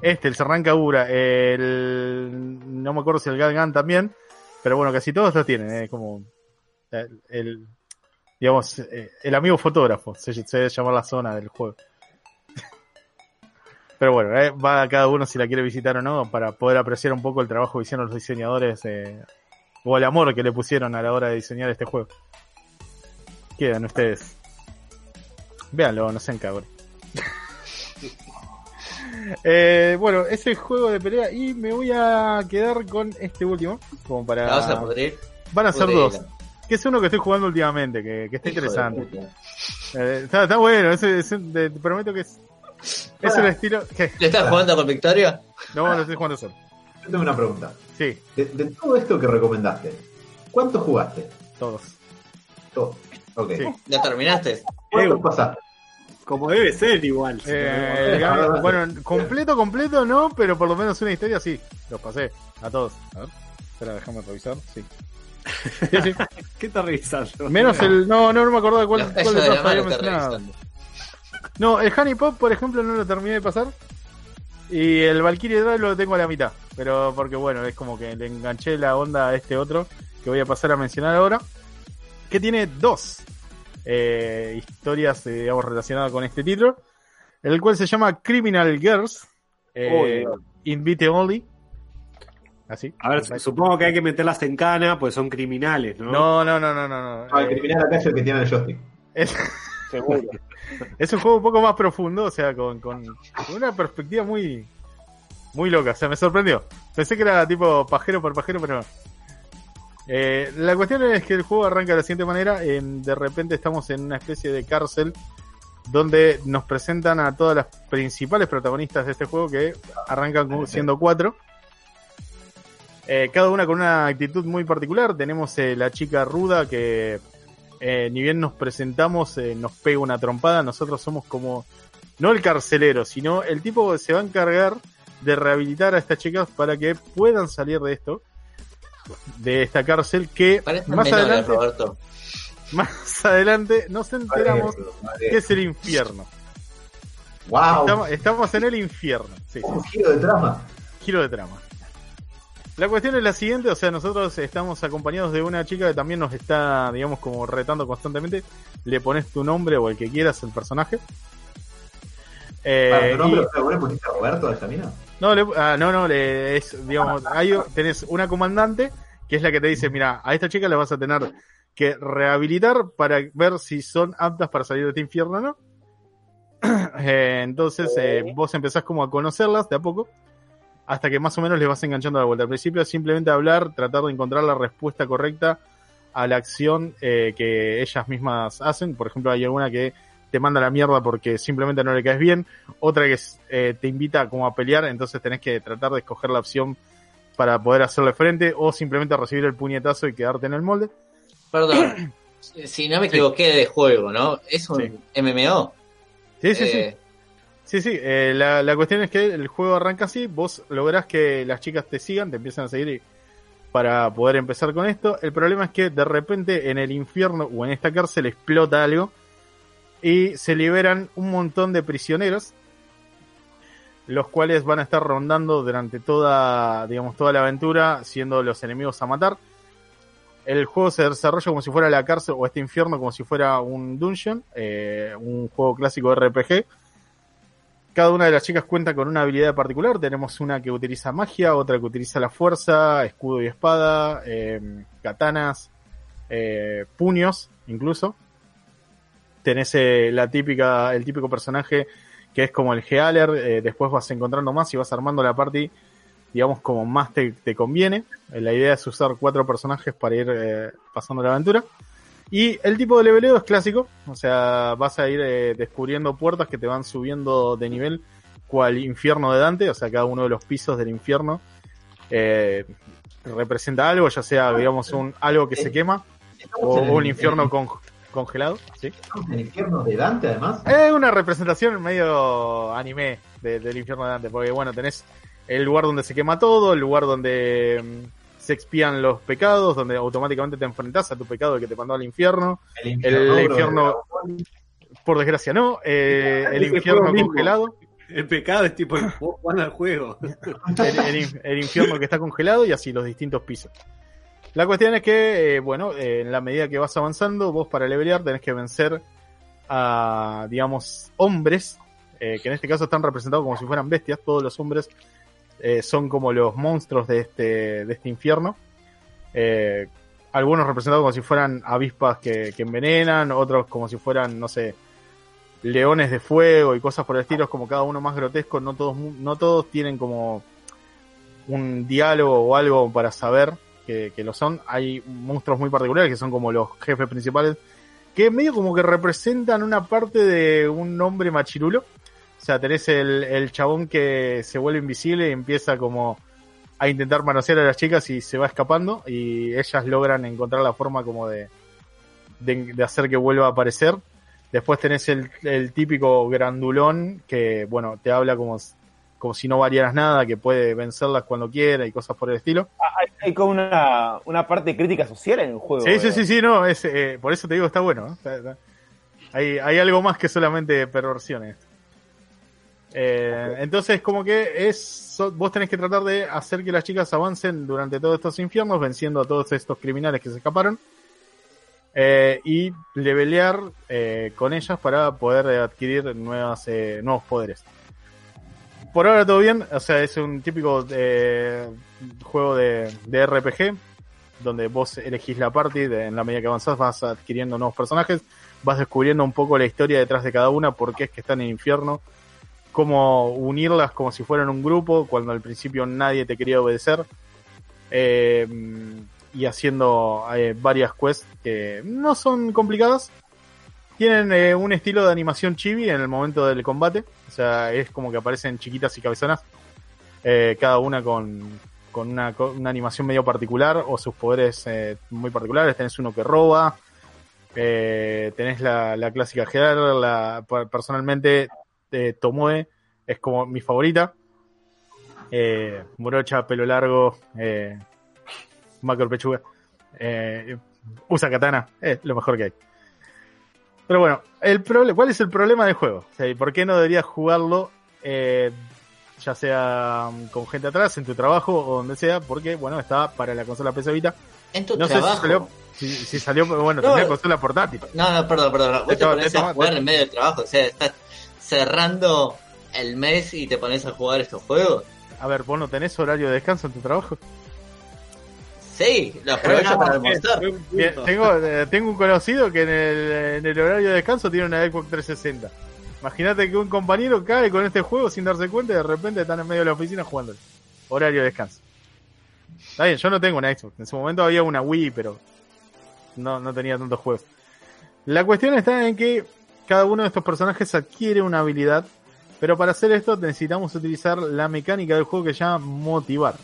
Este, el Serran el... no me acuerdo si el Galgan también, pero bueno, casi todos lo tienen, es como el, el- digamos, eh, el amigo fotógrafo, se, se debe llamar la zona del juego. Pero bueno, eh, va a cada uno si la quiere visitar o no, para poder apreciar un poco el trabajo que hicieron los diseñadores eh, o el amor que le pusieron a la hora de diseñar este juego. Quedan ustedes. Véanlo, no sean cabros. eh, bueno, ese juego de pelea y me voy a quedar con este último, como para... ¿La vas a pudrir? Van a ser dos. Que es uno que estoy jugando últimamente, que, que está Hijo interesante. Eh, está, está bueno, ese, ese- te, prometo que es, es el estilo... ¿qué? ¿Le estás jugando con Victoria? No, lo estoy jugando solo. Yo tengo una pregunta. Sí, De, de todo esto que recomendaste, ¿cuánto jugaste? todos. Todo. Ok. Sí. ¿Ya terminaste? ¿Cuánto pasa? Como debe ser igual. Eh, digamos, bueno, completo, completo no, pero por lo menos una historia sí. Los pasé a todos. A ver, espera, déjame revisar. Sí. Sí, sí. ¿Qué estás revisando? Menos el. No, no, no me cuál, Los cuál callos de todos mano había mencionado. No, el Honey Pop, por ejemplo, no lo terminé de pasar. Y el Valkyrie Drive lo tengo a la mitad. Pero porque, bueno, es como que le enganché la onda a este otro que voy a pasar a mencionar ahora. Que tiene dos eh, historias, eh, digamos, relacionadas con este título. El cual se llama Criminal Girls. Eh, Invite Only. Así. A ver, supongo que hay que meterlas en cana, pues son criminales, ¿no? No, no, no, no, no. no. Ah, el criminal acá es el que tiene el joystick. es, Seguro. es un juego un poco más profundo, o sea, con, con una perspectiva muy muy loca. O sea, me sorprendió. Pensé que era tipo pajero por pajero, pero no. Eh, la cuestión es que el juego arranca de la siguiente manera. de repente estamos en una especie de cárcel donde nos presentan a todas las principales protagonistas de este juego que arrancan siendo cuatro. Eh, cada una con una actitud muy particular. Tenemos eh, la chica ruda que eh, ni bien nos presentamos eh, nos pega una trompada. Nosotros somos como no el carcelero, sino el tipo que se va a encargar de rehabilitar a estas chicas para que puedan salir de esto, de esta cárcel que Parecen más menores, adelante, Roberto. más adelante nos enteramos que es el infierno. ¡Wow! Estamos, estamos en el infierno. Sí, sí, Un giro de trama. giro de trama. La cuestión es la siguiente, o sea, nosotros estamos acompañados de una chica que también nos está, digamos, como retando constantemente. Le pones tu nombre o el que quieras al personaje. Eh, Para tu nombre, y- o sea, ¿vos le pusiste Roberto a mina? no, le- ah, no, no, le, es, digamos, hay, tenés una comandante que es la que te dice, mira, a esta chica la vas a tener que rehabilitar para ver si son aptas para salir de este infierno o no. Eh, entonces eh, vos empezás como a conocerlas de a poco, hasta que más o menos les vas enganchando a la vuelta. Al principio es simplemente hablar, tratar de encontrar la respuesta correcta a la acción eh, que ellas mismas hacen. Por ejemplo, hay alguna que te manda a la mierda porque simplemente no le caes bien, otra que eh, te invita como a pelear, entonces tenés que tratar de escoger la opción para poder hacerle frente o simplemente recibir el puñetazo y quedarte en el molde. Perdón. si no me equivoqué de juego, ¿no? Es un Sí. MMO. Sí, sí, Eh, sí. Sí, sí, eh, la, cuestión es que el juego arranca así, vos lográs que las chicas te sigan, te empiezan a seguir y- para poder empezar con esto. El problema es que de repente en el infierno o en esta cárcel explota algo y se liberan un montón de prisioneros, los cuales van a estar rondando durante toda, digamos, toda la aventura, siendo los enemigos a matar. El juego se desarrolla como si fuera la cárcel o este infierno como si fuera un dungeon, eh, un juego clásico RPG. Cada una de las chicas cuenta con una habilidad particular. Tenemos una que utiliza magia, otra que utiliza la fuerza, escudo y espada, eh, katanas, eh, puños, incluso. Tenés eh, la típica, el típico personaje que es como el Gealer. eh, después vas encontrando más y vas armando la party, digamos, como más te, te conviene. La idea es usar cuatro personajes para ir eh, pasando la aventura. Y el tipo de leveleo es clásico, o sea, vas a ir eh, descubriendo puertas que te van subiendo de nivel, cual infierno de Dante, o sea, cada uno de los pisos del infierno eh, representa algo, ya sea, digamos, un algo que se quema o, un infierno con- congelado, ¿sí? El infierno de Dante, además. Es una representación medio anime de- del infierno de Dante, porque bueno, tenés el lugar donde se quema todo, el lugar donde mm, se expían los pecados, donde automáticamente te enfrentás a tu pecado el que te mandó al infierno. El El bro, de infierno-. Por desgracia no, eh, el infierno congelado, El pecado es tipo, vos jugando al juego. el, el in- el infierno que está congelado y así los distintos pisos. La cuestión es que, eh, bueno, eh, en la medida que vas avanzando, vos para levelear tenés que vencer a, digamos, hombres, eh, que en este caso están representados como si fueran bestias, todos los hombres eh, son como los monstruos de este, de este infierno. Eh, algunos representados como si fueran avispas que, que envenenan, otros como si fueran, no sé, leones de fuego y cosas por el estilo, es como cada uno más grotesco, no todos, no todos tienen como un diálogo o algo para saber que, que lo son. Hay monstruos muy particulares que son como los jefes principales, que medio como que representan una parte de un hombre machirulo. O sea, tenés el, el chabón que se vuelve invisible y empieza como a intentar manosear a las chicas y se va escapando y ellas logran encontrar la forma como de, de, de hacer que vuelva a aparecer. Después tenés el, el típico grandulón que, bueno, te habla como, como si no variaras nada, que puede vencerlas cuando quiera y cosas por el estilo. Hay, hay como una, una parte crítica social en el juego. Sí, sí, eh. sí, sí, no, es, eh, por eso te digo, está bueno. ¿no? Está- está- Hay, hay algo más que solamente perversiones. Eh, entonces, como que es, vos tenés que tratar de hacer que las chicas avancen durante todos estos infiernos, venciendo a todos estos criminales que se escaparon. eh, y levelear eh, con ellas para poder adquirir nuevas, nuevos poderes. Por ahora todo bien, o sea, es un típico juego de, de RPG, donde vos elegís la party, de- en la medida que avanzás vas adquiriendo nuevos personajes, vas descubriendo un poco la historia detrás de cada una, por qué es que están en infierno, cómo unirlas como si fueran un grupo, cuando al principio nadie te quería obedecer, eh, y haciendo eh, varias quests que no son complicadas, tienen eh, un estilo de animación chibi en el momento del combate, o sea, es como que aparecen chiquitas y cabezonas, cada una con, con una, animación medio particular o sus poderes muy particulares. Tenés uno que roba, tenés la, clásica per- personalmente eh, Tomoe es como mi favorita. Eh, morocha, pelo largo, eh, macro pechuga. Eh, usa katana, es lo mejor que hay. Pero bueno, el ¿cuál es el problema del juego? O sea, ¿y ¿Por qué no deberías jugarlo eh, ya sea mm, con gente atrás, en tu trabajo o donde sea? Porque, bueno, está para la consola PC Vita. En tu No sé si trabajo. salió, si, si salió, bueno, No. tenía consola portátil. No, no, perdón, perdón. Vos te Esto- pones esto- a jugar en medio del trabajo. O sea, estás cerrando el mes y te pones a jugar estos juegos. A ver, ¿vos no tenés horario de descanso en tu trabajo? Sí, lo aprovecho para almorzar. Bien, tengo, eh, tengo un conocido que en el, en el horario de descanso tiene una Xbox 360. Imagínate que un compañero cae con este juego sin darse cuenta y de repente están en medio de la oficina jugando. Horario de descanso. Está bien, yo no tengo una Xbox. En su momento había una Wii, pero no, no tenía tantos juegos. La cuestión está en que cada uno de estos personajes adquiere una habilidad, pero para hacer esto necesitamos utilizar la mecánica del juego que se llama motivar.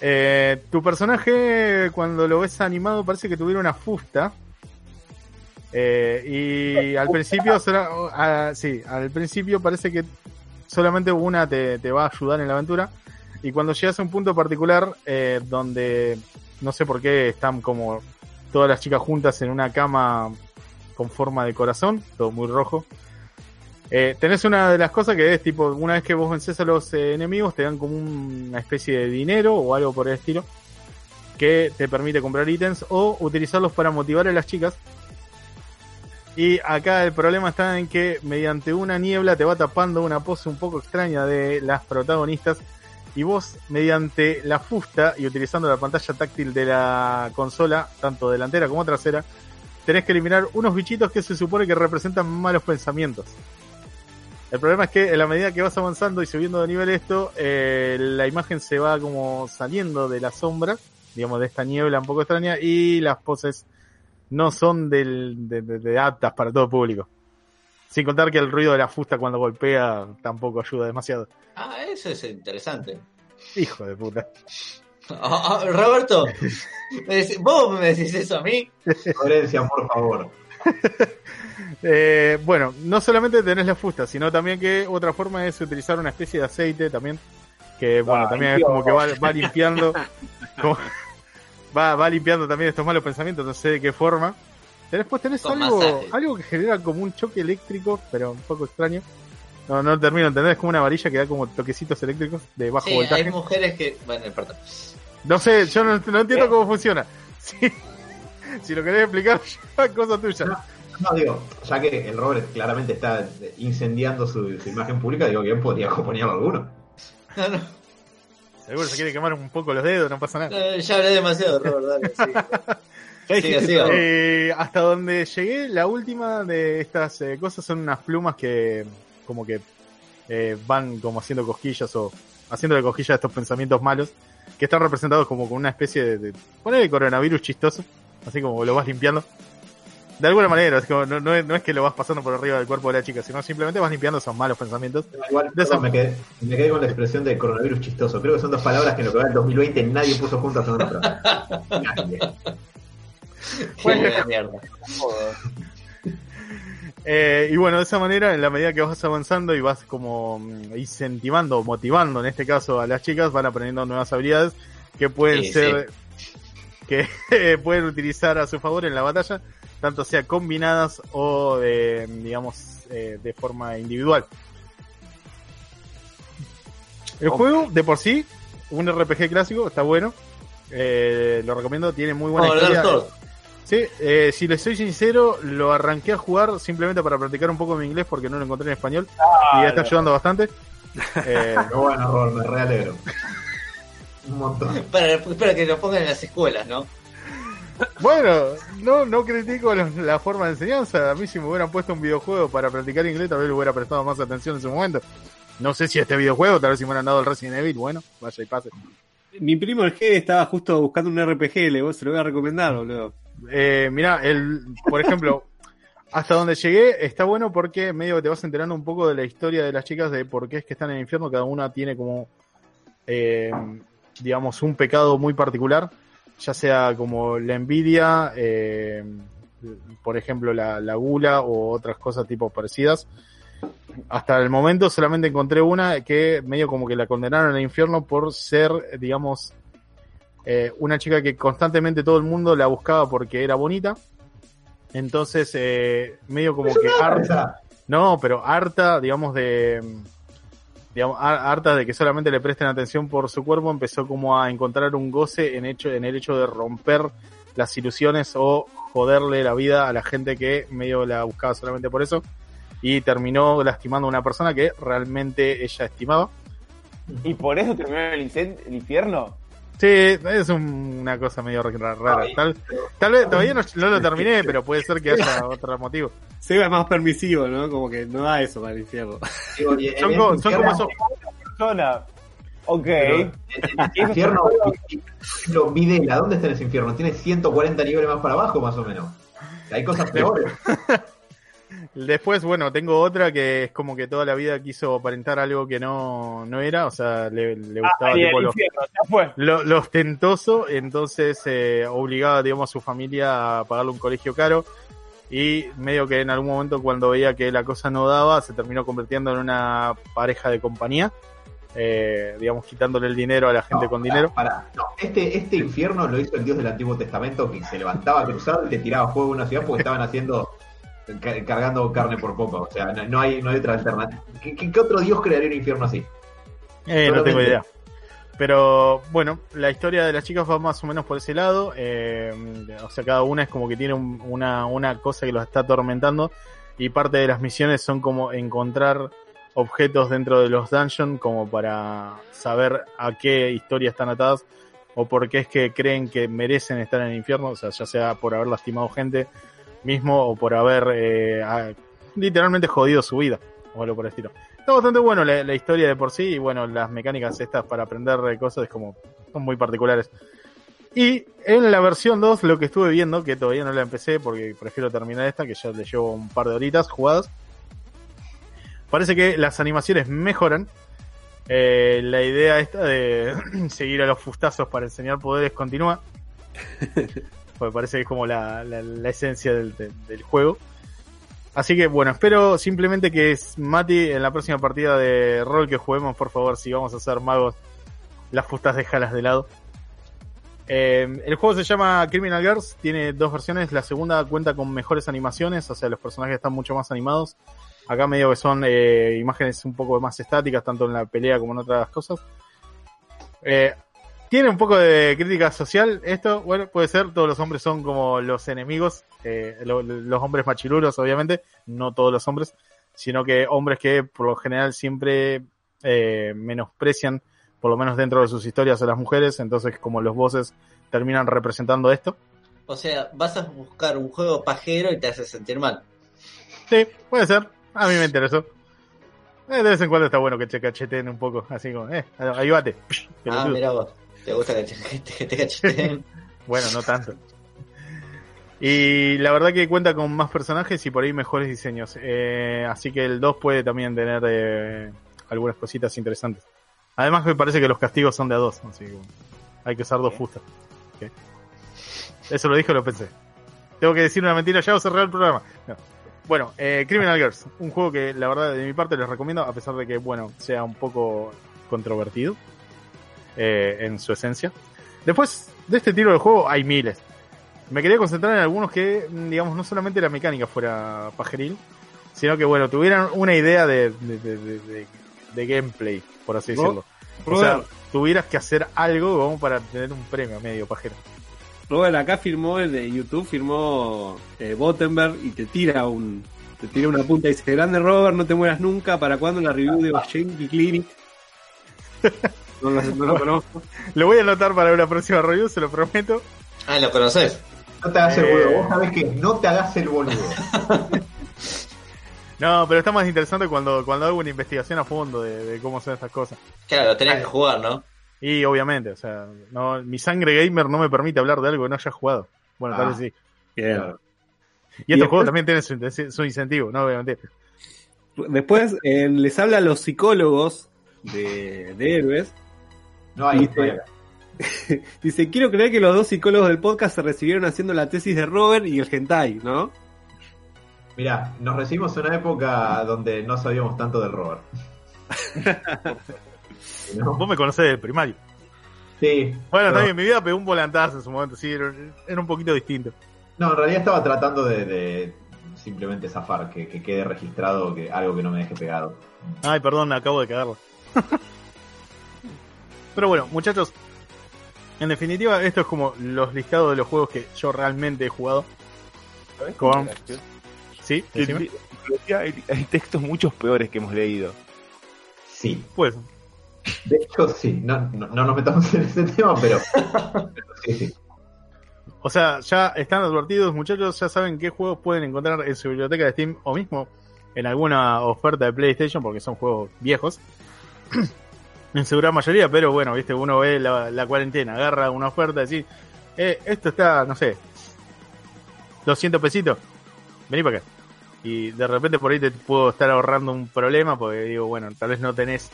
Eh, tu personaje, cuando lo ves animado, parece que tuviera una fusta. Eh, y al principio, ah, sí, al principio parece que solamente una te, te va a ayudar en la aventura. Y cuando llegas a un punto particular, eh, donde no sé por qué están como todas las chicas juntas en una cama con forma de corazón, todo muy rojo. Eh, tenés una de las cosas que es tipo, una vez que vos vences a los eh, enemigos, te dan como un- una especie de dinero o algo por el estilo, que te permite comprar ítems o utilizarlos para motivar a las chicas. Y acá el problema está en que mediante una niebla te va tapando una pose un poco extraña de las protagonistas y vos mediante la fusta y utilizando la pantalla táctil de la consola, tanto delantera como trasera, tenés que eliminar unos bichitos que se supone que representan malos pensamientos. El problema es que en la medida que vas avanzando y subiendo de nivel esto, eh, la imagen se va como saliendo de la sombra, digamos de esta niebla un poco extraña, y las poses no son del, de, de- de aptas para todo público. Sin contar que el ruido de la fusta cuando golpea tampoco ayuda demasiado. Ah, eso es interesante. Hijo de puta. Ah, ah, Roberto, me decís- ¿vos me decís eso a mí? Florencia, por favor. Eh, bueno, no solamente tenés la fusta, sino también que otra forma es utilizar una especie de aceite también, que bueno, Ay, también es como que va, va limpiando, como- va, va limpiando también estos malos pensamientos, no sé de qué forma. Después tenés Con algo, masaje. algo que genera como un choque eléctrico, pero un poco extraño. No, no termino de entender, es como una varilla que da como toquecitos eléctricos de bajo Sí, voltaje. hay mujeres que. Bueno, perdón. No sé, yo no, no entiendo ¿Eh? cómo funciona. Si, si lo querés explicar, ya, cosa tuya. No. No, digo, ya que el Robert claramente está incendiando su, su imagen pública, digo, bien podría componerlo alguno. No, no, Seguro se quiere quemar un poco los dedos, no pasa nada. no, ya hablé demasiado, Robert. Dale, sí. Siga, siga. Eh, hasta donde llegué, la última de estas eh, cosas son unas plumas que como que eh, van como haciendo cosquillas o haciéndole cosquillas a estos pensamientos malos que están representados como con una especie de, de poner coronavirus chistoso, así como lo vas limpiando. De alguna manera, es como, no, no es, no es que lo vas pasando por arriba del cuerpo de la chica, sino simplemente vas limpiando esos malos pensamientos. Igual, De me, quedé, me quedé con la expresión de coronavirus chistoso. Creo que son dos palabras que en lo que va del 2020 nadie puso juntas en una frase. Nadie. Bueno, mierda. Eh, y bueno, de esa manera, en la medida que vas avanzando y vas como mm, incentivando, motivando en este caso a las chicas, van aprendiendo nuevas habilidades que pueden Sí, ser, que eh, pueden utilizar a su favor en la batalla, tanto sea combinadas o de, digamos, eh, de forma individual. El juego, de por sí, un RPG clásico, está bueno. Eh, lo recomiendo, tiene muy buena hablar historia. Sí, eh, si les soy sincero, lo arranqué a jugar simplemente para practicar un poco mi inglés porque no lo encontré en español y está ayudando bastante. Eh, Pero bueno, Rol, me realegro. Un montón. Para, que lo pongan en las escuelas, ¿no? bueno, no, no critico la forma de enseñanza. A mí si me hubieran puesto un videojuego para practicar inglés, tal vez le hubiera prestado más atención en su momento. No sé si este videojuego, tal vez si me hubieran dado el Resident Evil, bueno, vaya y pase. Mi primo el G estaba justo buscando un RPG, le se lo voy a recomendar, boludo. Eh, mira, el, por ejemplo, hasta donde llegué está bueno porque medio que te vas enterando un poco de la historia de las chicas, de por qué es que están en el infierno. Cada una tiene como, eh, digamos, un pecado muy particular, ya sea como la envidia, eh, por ejemplo, la, la gula o otras cosas tipo parecidas. Hasta el momento solamente encontré una que medio como que la condenaron al infierno por ser, digamos, eh, una chica que constantemente todo el mundo la buscaba porque era bonita. Entonces, eh, medio como que harta, no, pero harta, digamos, de, digamos, harta de que solamente le presten atención por su cuerpo, empezó como a encontrar un goce en, hecho, en el hecho de romper las ilusiones o joderle la vida a la gente que medio la buscaba solamente por eso. Y terminó lastimando a una persona que realmente ella estimaba. ¿Y por eso terminó el infierno? Sí, es un- una cosa medio ra- rara. Ay, Tal, tal vez todavía no, no lo terminé, pero puede ser que haya otro motivo. Sega es más permisivo, ¿no? Como que no da eso para el infierno. Digo, y en Son, este co- son como esos. Persona. Ok. Pero en el infierno, lo Videla, ¿dónde está en ese infierno? Tiene 140 niveles más para abajo, más o menos. Hay cosas peores. Después, bueno, tengo otra que es como que toda la vida quiso aparentar algo que no, no era, o sea, le, le gustaba tipo el lo, infierno, ya fue. lo, lo ostentoso, entonces eh, obligaba, digamos, a su familia a pagarle un colegio caro y medio que en algún momento cuando veía que la cosa no daba, se terminó convirtiendo en una pareja de compañía, eh, digamos, quitándole el dinero a la gente No, con dinero. pará. No, este, este infierno lo hizo el Dios del Antiguo Testamento que se levantaba cruzado y le tiraba fuego a una ciudad porque estaban haciendo cargando carne por poco. O sea, no, no hay, no hay otra alternativa. ¿Qué, otro Dios crearía un infierno así? Eh, no tengo idea. Pero bueno, la historia de las chicas va más o menos por ese lado. eh, o sea, cada una es como que tiene un- una, una cosa que los está atormentando. Y parte de las misiones son como encontrar objetos dentro de los dungeons como para saber a qué historia están atadas o por qué es que creen que merecen estar en el infierno. O sea, ya sea por haber lastimado gente mismo o por haber eh, literalmente jodido su vida o algo por el estilo. Está bastante bueno la, historia de por sí y bueno, las mecánicas estas para aprender cosas es como son muy particulares. Y en la versión 2 lo que estuve viendo, que todavía no la empecé porque prefiero terminar esta, que ya le llevo un par de horitas jugadas, parece que las animaciones mejoran. Eh, la idea esta de seguir a los fustazos para enseñar poderes continúa. Porque parece que es como la, la- la esencia del, del- juego. Así que bueno, espero simplemente que es Mati en la próxima partida de rol que juguemos, por favor, si vamos a ser magos, las fustas déjalas de lado. Eh, el juego se llama Criminal Girls, tiene dos versiones, la segunda cuenta con mejores animaciones, o sea, los personajes están mucho más animados. Acá medio que son eh, imágenes un poco más estáticas, tanto en la pelea como en otras cosas. Eh, tiene un poco de crítica social esto, bueno, puede ser, todos los hombres son como los enemigos, eh, lo- los hombres machirulos obviamente, no todos los hombres, sino que hombres que por lo general siempre eh, menosprecian, por lo menos dentro de sus historias, a las mujeres, entonces como los voces terminan representando esto. O sea, vas a buscar un juego pajero y te hace sentir mal. Sí, puede ser, a mí me interesó. Eh, de vez en cuando está bueno que te cacheten un poco, así como, eh, ahí bate. Ah, mira vos. ¿Te gusta que te, que te cacheteen? Bueno, no tanto. Y la verdad que cuenta con más personajes y por ahí mejores diseños. Eh, así que el 2 puede también tener eh, algunas cositas interesantes. Además me parece que los castigos son de a dos, así que hay que usar dos fustas. Ok. Eso lo dije lo pensé. tengo que decir una mentira ya o cerrar el programa. No. Bueno, eh, Criminal Girls, un juego que la verdad de mi parte les recomiendo, a pesar de que, bueno, sea un poco controvertido eh, en su esencia. Después de este tiro de juego hay miles. Me quería concentrar en algunos que, digamos, no solamente la mecánica fuera pajeril, sino que, bueno, tuvieran una idea de, de, de- de- gameplay, por así Ro- decirlo. O sea, tuvieras que hacer algo como para tener un premio medio pajero. Robert acá firmó el de YouTube, firmó eh, Bottenberg y te tira un te tira una punta y dice, grande Robert, no te mueras nunca, ¿para cuándo la review de Yankee Clinic? No lo, no lo conozco. Lo voy a anotar para una próxima review, se lo prometo. Ah, ¿lo conoces? No te hagas el Eh. boludo. Vos sabés que no te hagas el boludo. No, pero está más interesante cuando, cuando hago una investigación a fondo de, de cómo son estas cosas. Claro, lo tenés que jugar, ¿no? Y obviamente, o sea, no, mi sangre gamer no me permite hablar de algo que no haya jugado. Bueno, tal Ah. vez sí. Bien. Y, Y estos juegos también tienen su, incentivo, no obviamente. Después eh, les habla a los psicólogos de, de héroes. No hay Dice- historia. Dice, quiero creer que los dos psicólogos del podcast se recibieron haciendo la tesis de Robert y el hentai, ¿no? Mirá, nos recibimos en una época donde no sabíamos tanto del Robert. ¿No? Vos me conocés del primario. Sí. Bueno, pero- también mi vida pegó un volantazo en su momento, sí, era, era un poquito distinto. No, en realidad estaba tratando de, de simplemente zafar, que, que quede registrado que algo que no me deje pegado. Ay, perdón, acabo de cagarlo. Pero bueno, muchachos, en definitiva, esto es como los listados de los juegos que yo realmente he jugado. ¿Sabés qué Con-? ¿Sí? Decime. hay, hay textos muchos peores que hemos leído. Sí. Pues, De hecho, sí. No, no, no nos metamos en ese tema, pero, pero sí, sí. o sea, ya están advertidos, muchachos, ya saben qué juegos pueden encontrar en su biblioteca de Steam o mismo en alguna oferta de PlayStation, porque son juegos viejos. En su mayoría, pero bueno, viste, uno ve la, cuarentena, agarra una oferta y decir, eh, esto está, no sé, 200 pesitos, vení para acá. Y de repente por ahí te puedo estar ahorrando un problema, porque digo, bueno, tal vez no tenés,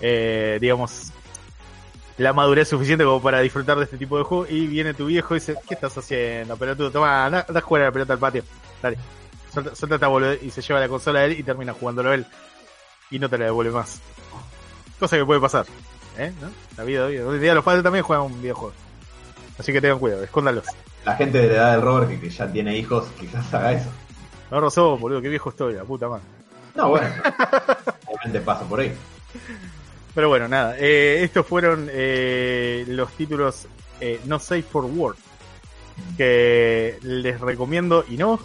eh, digamos, la madurez suficiente como para disfrutar de este tipo de juego. Y viene tu viejo y dice, ¿qué estás haciendo, pelotudo? Toma, anda, anda a jugar a la pelota al patio. Dale, suelta, suelta esta boludez", y se lleva la consola a él y termina jugándolo él. Y no te la devuelve más. Cosa que puede pasar. ¿eh? ¿No? La vida hoy. Hoy día los padres también juegan un videojuego. Así que tengan cuidado, escóndanlos. La gente de la edad del Robert que, que ya tiene hijos, quizás haga eso. No rozó, boludo, qué viejo estoy, la puta madre. No, bueno. Obviamente pasa por ahí. Pero bueno, nada. eh, estos fueron eh, los títulos eh, No Safe for Work. Que les recomiendo y no.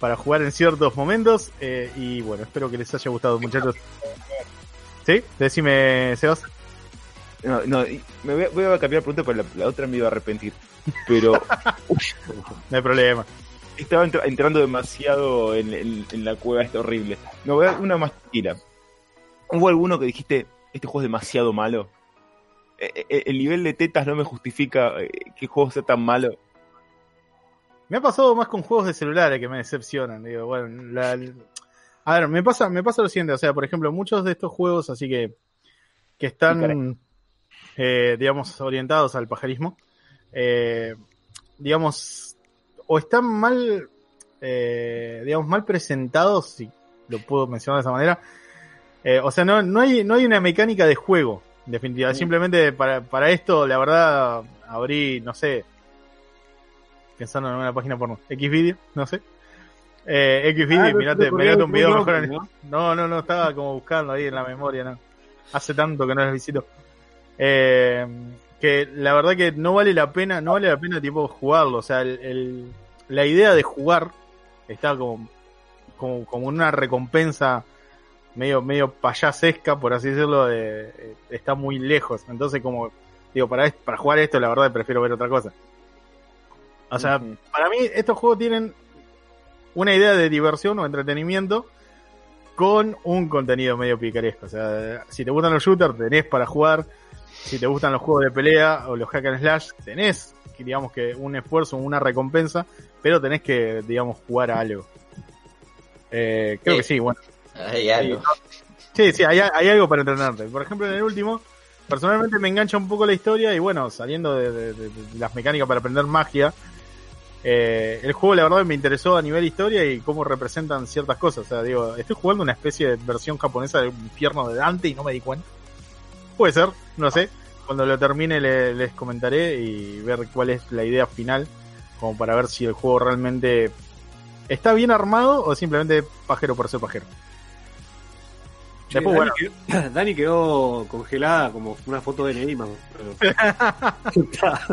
Para jugar en ciertos momentos. eh, y bueno, espero que les haya gustado, muchachos. ¿Sí? Decime, Sebas. No, no, me voy a, voy a cambiar la pregunta, pero la, la otra me iba a arrepentir. Pero No hay problema. estaba entra- entrando demasiado en, en- en la cueva esta horrible. No, voy a una más tranquila. ¿Hubo alguno que dijiste, este juego es demasiado malo? Eh, eh, el nivel de tetas no me justifica eh, que el juego sea tan malo. Me ha pasado más con juegos de celulares que me decepcionan. Digo, bueno, la- a ver, me pasa, me pasa lo siguiente, o sea, por ejemplo, muchos de estos juegos así que, que están, eh, digamos, orientados al pajarismo, eh, digamos, o están mal, eh, digamos, mal presentados, si lo puedo mencionar de esa manera. Eh, o sea, no, no hay, no hay una mecánica de juego, en definitiva. Simplemente para, para esto, la verdad, abrí, no sé, pensando en una página porno, Xvideo, no sé. Eh, Xvideo, Ah, mirate, mirate un video mejor ¿no? no, no, no, estaba como buscando ahí en la memoria, no. Hace tanto que no les visito. Eh, que la verdad que no vale la pena, no vale la pena tipo jugarlo. O sea, el, el- la idea de jugar está como, como, como una recompensa medio, medio payasesca, por así decirlo, de- eh, está muy lejos. Entonces, como, digo, para, para jugar esto, la verdad prefiero ver otra cosa. O sea, para mí estos juegos tienen una idea de diversión o entretenimiento con un contenido medio picaresco. O sea, si te gustan los shooters, tenés para jugar. Si te gustan los juegos de pelea o los hack and slash, tenés, digamos que un esfuerzo, una recompensa, pero tenés que, digamos, jugar a algo. Eh, creo Sí. que sí, bueno. Hay algo. Sí, sí, hay, hay algo para entrenarte. Por ejemplo, en el último, personalmente me engancha un poco la historia y bueno, saliendo de, de- de- de las mecánicas para aprender magia, Eh, el juego, la verdad, me interesó a nivel historia y cómo representan ciertas cosas. O sea, digo, estoy jugando una especie de versión japonesa del infierno de Dante y no me di cuenta. Puede ser, no sé. Cuando lo termine le- les comentaré y ver cuál es la idea final, como para ver si el juego realmente está bien armado o simplemente pajero por ser pajero. Che, Después, Dani, bueno, quedó, Dani quedó congelada como una foto de Neymar. pero-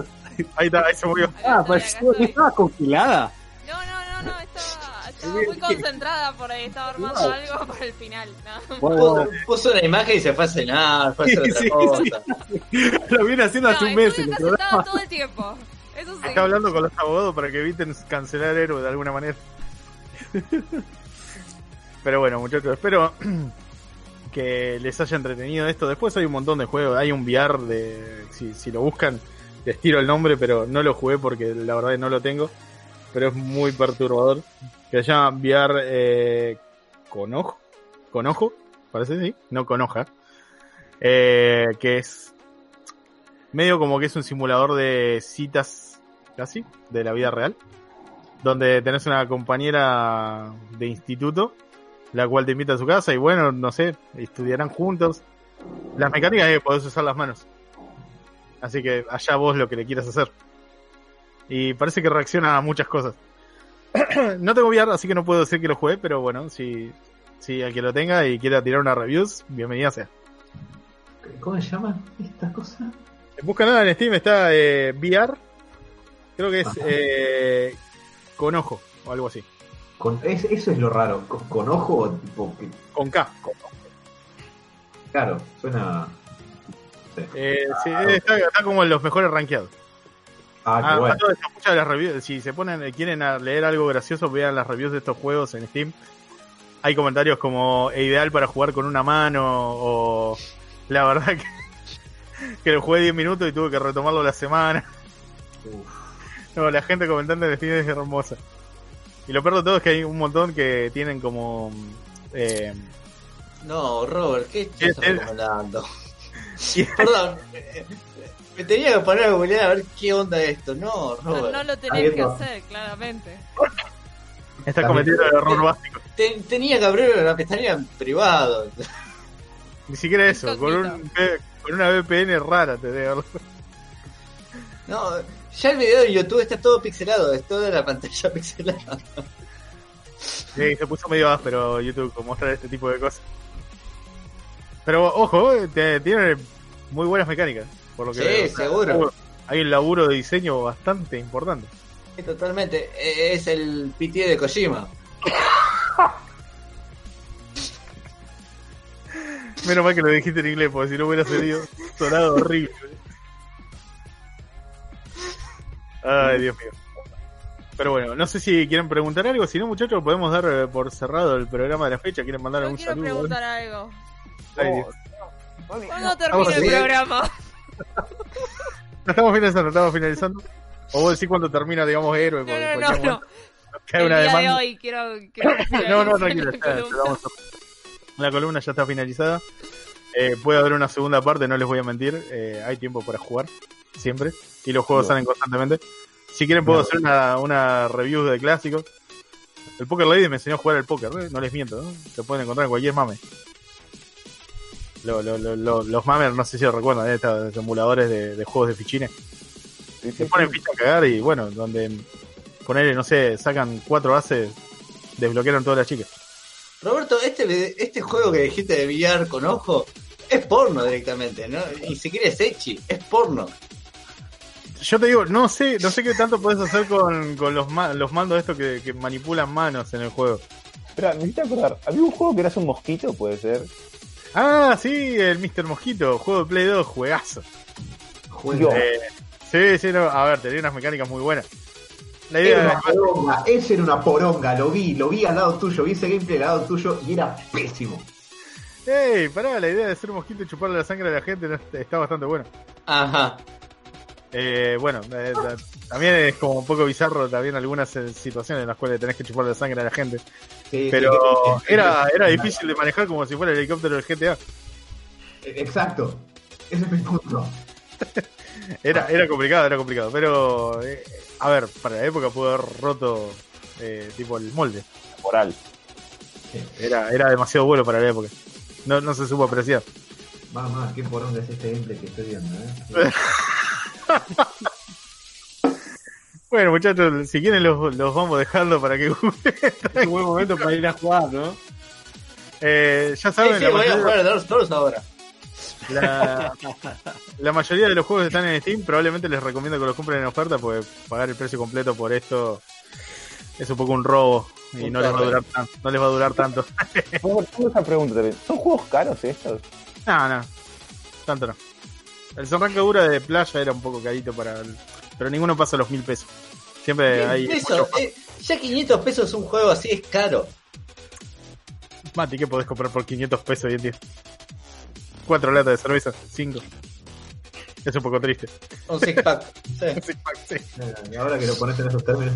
ahí está, ahí se murió. ah, acá estaba congelada. No, no, no, no, estaba, estaba muy concentrada por ahí, estaba armando algo para el final. ¿no? Puso, puso una imagen y se fue a cenar, fue a hacer Sí, otra sí, cosa. Lo viene haciendo hace un mes el programa. todo el tiempo. Eso sí. Está hablando con los abogados para que eviten cancelar héroe de alguna manera. Pero bueno, muchachos, espero que les haya entretenido esto. Después hay un montón de juegos. Hay un VR de. Si, si lo buscan, les tiro el nombre, pero no lo jugué porque la verdad que no lo tengo. Pero es muy perturbador. Que se llama VR eh, con ojo. Con ojo, parece sí. No con hoja. Eh, que es medio como que es un simulador de citas casi de la vida real donde tenés una compañera de instituto la cual te invita a su casa y bueno no sé estudiarán juntos las mecánicas es que podés usar las manos así que allá vos lo que le quieras hacer y parece que reacciona a muchas cosas no tengo VR así que no puedo decir que lo juegue pero bueno si si al que lo tenga y quiera tirar una reviews bienvenida sea ¿Cómo se llama esta cosa? Busca nada en Steam, está eh, VR. Creo que es eh, con ojo o algo así. Con, es- eso es lo raro. Con, con ojo, tipo, que, Con K. claro, suena. Sí. Eh, sí, está, está como en los mejores rankeados. Ah, Ah, qué bueno. a todo esto, muchas de las reviews, si se ponen, eh, quieren leer algo gracioso, vean las reviews de estos juegos en Steam. Hay comentarios como "E ideal para jugar con una mano o la verdad que, que lo jugué 10 minutos y tuve que retomarlo la semana. Uf. No, la gente comentando en Steam es hermosa. Y lo peor de todo es que hay un montón que tienen como eh, No, Robert, ¿qué estás recomendando? Perdón, me tenía que poner a googlear a ver qué onda es esto. No, No, Robert. no lo tenés que hacer, claramente. está También. cometiendo el error básico. Te- tenía que abrir una pestaña en privado. Ni siquiera eso, con, un, con una VPN rara te haber- No, ya el video de YouTube está todo pixelado, es toda la pantalla pixelada. Sí, se puso medio áspero YouTube con mostrar este tipo de cosas. Pero ojo, eh, te- tiene muy buenas mecánicas. Por lo que Sí, veo. Seguro. Hay un laburo de diseño bastante importante. Sí, Totalmente, eh, es el PT de Kojima. Menos mal que lo dijiste en inglés, porque si no hubiera salido sonado horrible. Ay, Dios mío. Pero bueno, no sé si quieren preguntar algo. Si no, muchachos, podemos dar eh, por cerrado el programa de la fecha. ¿Quieren mandar Yo algún quiero saludo? preguntar algo. Ay. ¿Cuándo termina el programa? No estamos finalizando, estamos finalizando. O vos decís cuando termina, digamos, héroe. No, no, no, no. momento cae El una día de hoy quiero... quiero No, no, tranquilo, la ya, columna. a- La columna ya está finalizada. Eh, puede haber una segunda parte, no les voy a mentir. Eh, hay tiempo para jugar, siempre. Y los juegos No. salen constantemente. Si quieren, puedo No. hacer una, una review de clásicos. El Poker Lady me enseñó a jugar al póker, ¿eh? no les miento. ¿no? Se pueden encontrar en cualquier mame. Lo- lo- lo- lo- los mames, no sé si lo recuerdan, ¿eh? estos emuladores de, de juegos de fichines. Sí, sí, Se ponen ficha a cagar y bueno, donde ponerle, no sé, sacan cuatro ases, desbloquearon todas las chicas. Roberto, este, este juego que dijiste de billar con ojo es porno directamente, ¿no? Ni siquiera es Echi, es porno. Yo te digo, no sé, no sé qué tanto puedes hacer con, con los, ma- los mandos estos que, que manipulan manos en el juego. Espera, me hiciste acordar. Había un juego que eras un mosquito, puede ser. Ah, sí, el Mr. Mosquito, juego de Play 2, juegazo. Juego. Eh, sí, sí, no, a ver, tenía unas mecánicas muy buenas. La Era idea una poronga, ese era una poronga, lo vi, lo vi al lado tuyo, vi ese gameplay al lado tuyo y era pésimo. Ey, pará, la idea de ser mosquito y chuparle la sangre a la gente no está bastante buena. Ajá. Eh, bueno, eh, ta- también es como un poco bizarro también algunas eh, situaciones en las cuales tenés que chuparle la sangre a la gente. Sí, Pero sí, sí, era, era difícil de manejar como si fuera el helicóptero del GTA. Exacto, ese es mi punto. Era, era complicado, era complicado. Pero, eh, a ver, para la época pudo haber roto eh, tipo el molde. Moral. Era, era demasiado bueno para la época. No, no se supo apreciar. Mamá, qué poronga es este gameplay que estoy viendo, ¿eh? Bueno, muchachos, si quieren los, los vamos dejando para que Es un buen momento para ir a jugar, ¿no? eh, ya Sí, saben, sí, la, voy a mayoría, jugar a Dark Souls ahora. la- la mayoría de los juegos que están en Steam probablemente les recomiendo que los compren en oferta, porque pagar el precio completo por esto es un poco un robo y Un no les va a durar tanto. No les va a durar tanto. Tengo tengo esa pregunta también. ¿Son juegos caros estos? No, no, tanto no. El Sonrancadura de playa era un poco carito para el- pero ninguno pasa los mil pesos. Siempre Mil hay pesos, eh, ya 500 pesos un juego así es caro. Mati, ¿qué podés comprar por 500 pesos hoy en día? Cuatro latas de cerveza, cinco. Es un poco triste. Un six pack. Sí. Sí. Y ahora que lo pones en esos términos.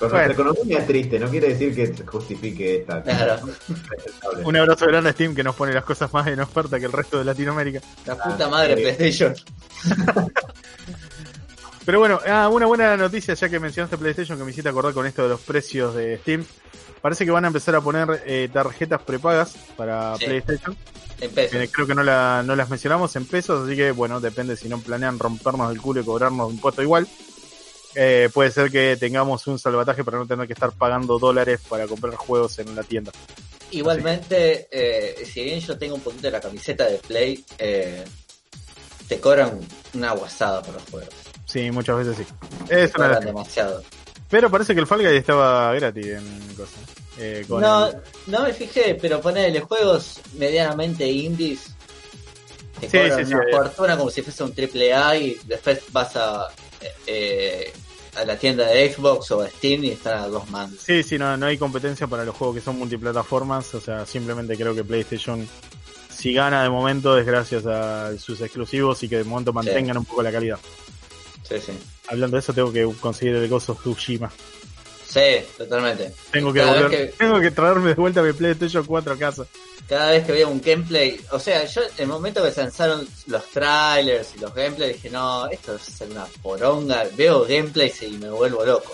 Pero Bueno. nuestra economía es triste, no quiere decir que se justifique esta. Claro. Un abrazo grande a Steam que nos pone las cosas más en oferta que el resto de Latinoamérica. La puta madre sí. PlayStation. Pero bueno, ah, una buena noticia ya que mencionaste PlayStation que me hiciste acordar con esto de los precios de Steam. Parece que van a empezar a poner eh, tarjetas prepagas para Sí. PlayStation. En pesos. que creo que no, la, no las mencionamos en pesos, así que bueno, depende si no planean rompernos el culo y cobrarnos un impuesto igual. Eh, puede ser que tengamos un salvataje para no tener que estar pagando dólares para comprar juegos en la tienda. Igualmente, eh, si bien yo tengo un poquito de la camiseta de Play, eh, te cobran una guasada por los juegos. Sí, muchas veces sí. Te una cobran demasiado. Pero parece que el Fall Guy estaba gratis en cosas. Eh, con No, el- no me fijé, pero ponele juegos medianamente indies. Te Sí, cobran sí, sí, una fortuna como si fuese un triple A y después vas a, eh, a la tienda de Xbox o Steam y están a dos mangos. Sí, sí, no, no hay competencia para los juegos que son multiplataformas. O sea, simplemente creo que PlayStation, si gana de momento, es gracias a sus exclusivos y que de momento mantengan un poco la calidad. Sí, sí. Hablando de eso, tengo que conseguir el Gozo Tsushima. Sí, totalmente. Tengo que, volver, que- tengo que traerme de vuelta mi PlayStation 4 a casa. Cada vez que veo un gameplay, o sea, yo en el momento que se lanzaron los trailers y los gameplays dije, no, esto es una poronga. Veo gameplays y me vuelvo loco.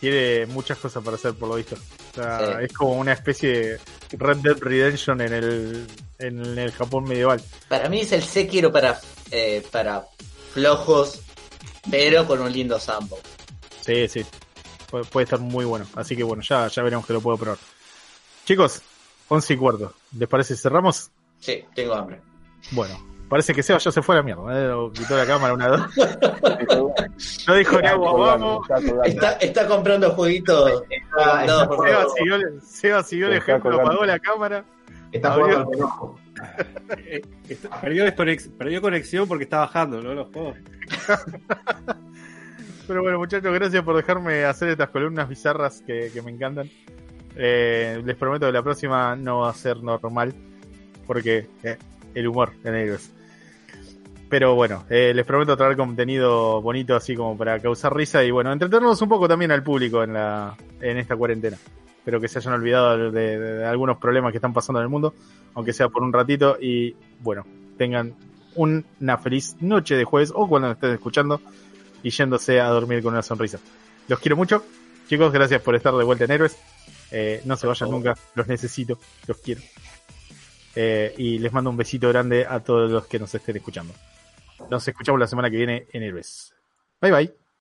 Tiene muchas cosas para hacer, por lo visto. O sea, Sí. es como una especie de Red Dead Redemption en el, en el Japón medieval. Para mí es el Sekiro para, eh, para flojos, pero con un lindo sandbox. Sí, sí. Puede, puede estar muy bueno. Así que bueno, ya, ya veremos que lo puedo probar. Chicos, 11 y cuarto. ¿Les parece si cerramos? Sí, tengo hambre. Bueno, parece que Seba ya se fue a la mierda. ¿eh? Quitó la cámara una dos. No dijo ni agua, vamos. Está, está comprando jueguitos. No, por Seba siguió, Seba siguió el ejemplo, apagó la cámara. está abrió- jugando al perdió, conexión porque está bajando, ¿no? Los juegos. Pero bueno, muchachos, gracias por dejarme hacer estas columnas bizarras que, que me encantan. Eh, les prometo que la próxima no va a ser normal, porque eh, el humor de negros. Pero bueno, eh, les prometo traer contenido bonito así como para causar risa y bueno, entretenernos un poco también al público en, la, en esta cuarentena. Espero que se hayan olvidado de, algunos problemas que están pasando en el mundo, aunque sea por un ratito y bueno, tengan una feliz noche de jueves o cuando estén escuchando y yéndose a dormir con una sonrisa. Los quiero mucho. Chicos, gracias por estar de vuelta en Héroes. Eh, no se vayan nunca, los necesito, los quiero. Eh, y les mando un besito grande a todos los que nos estén escuchando. Nos escuchamos la semana que viene en Héroes. Bye bye.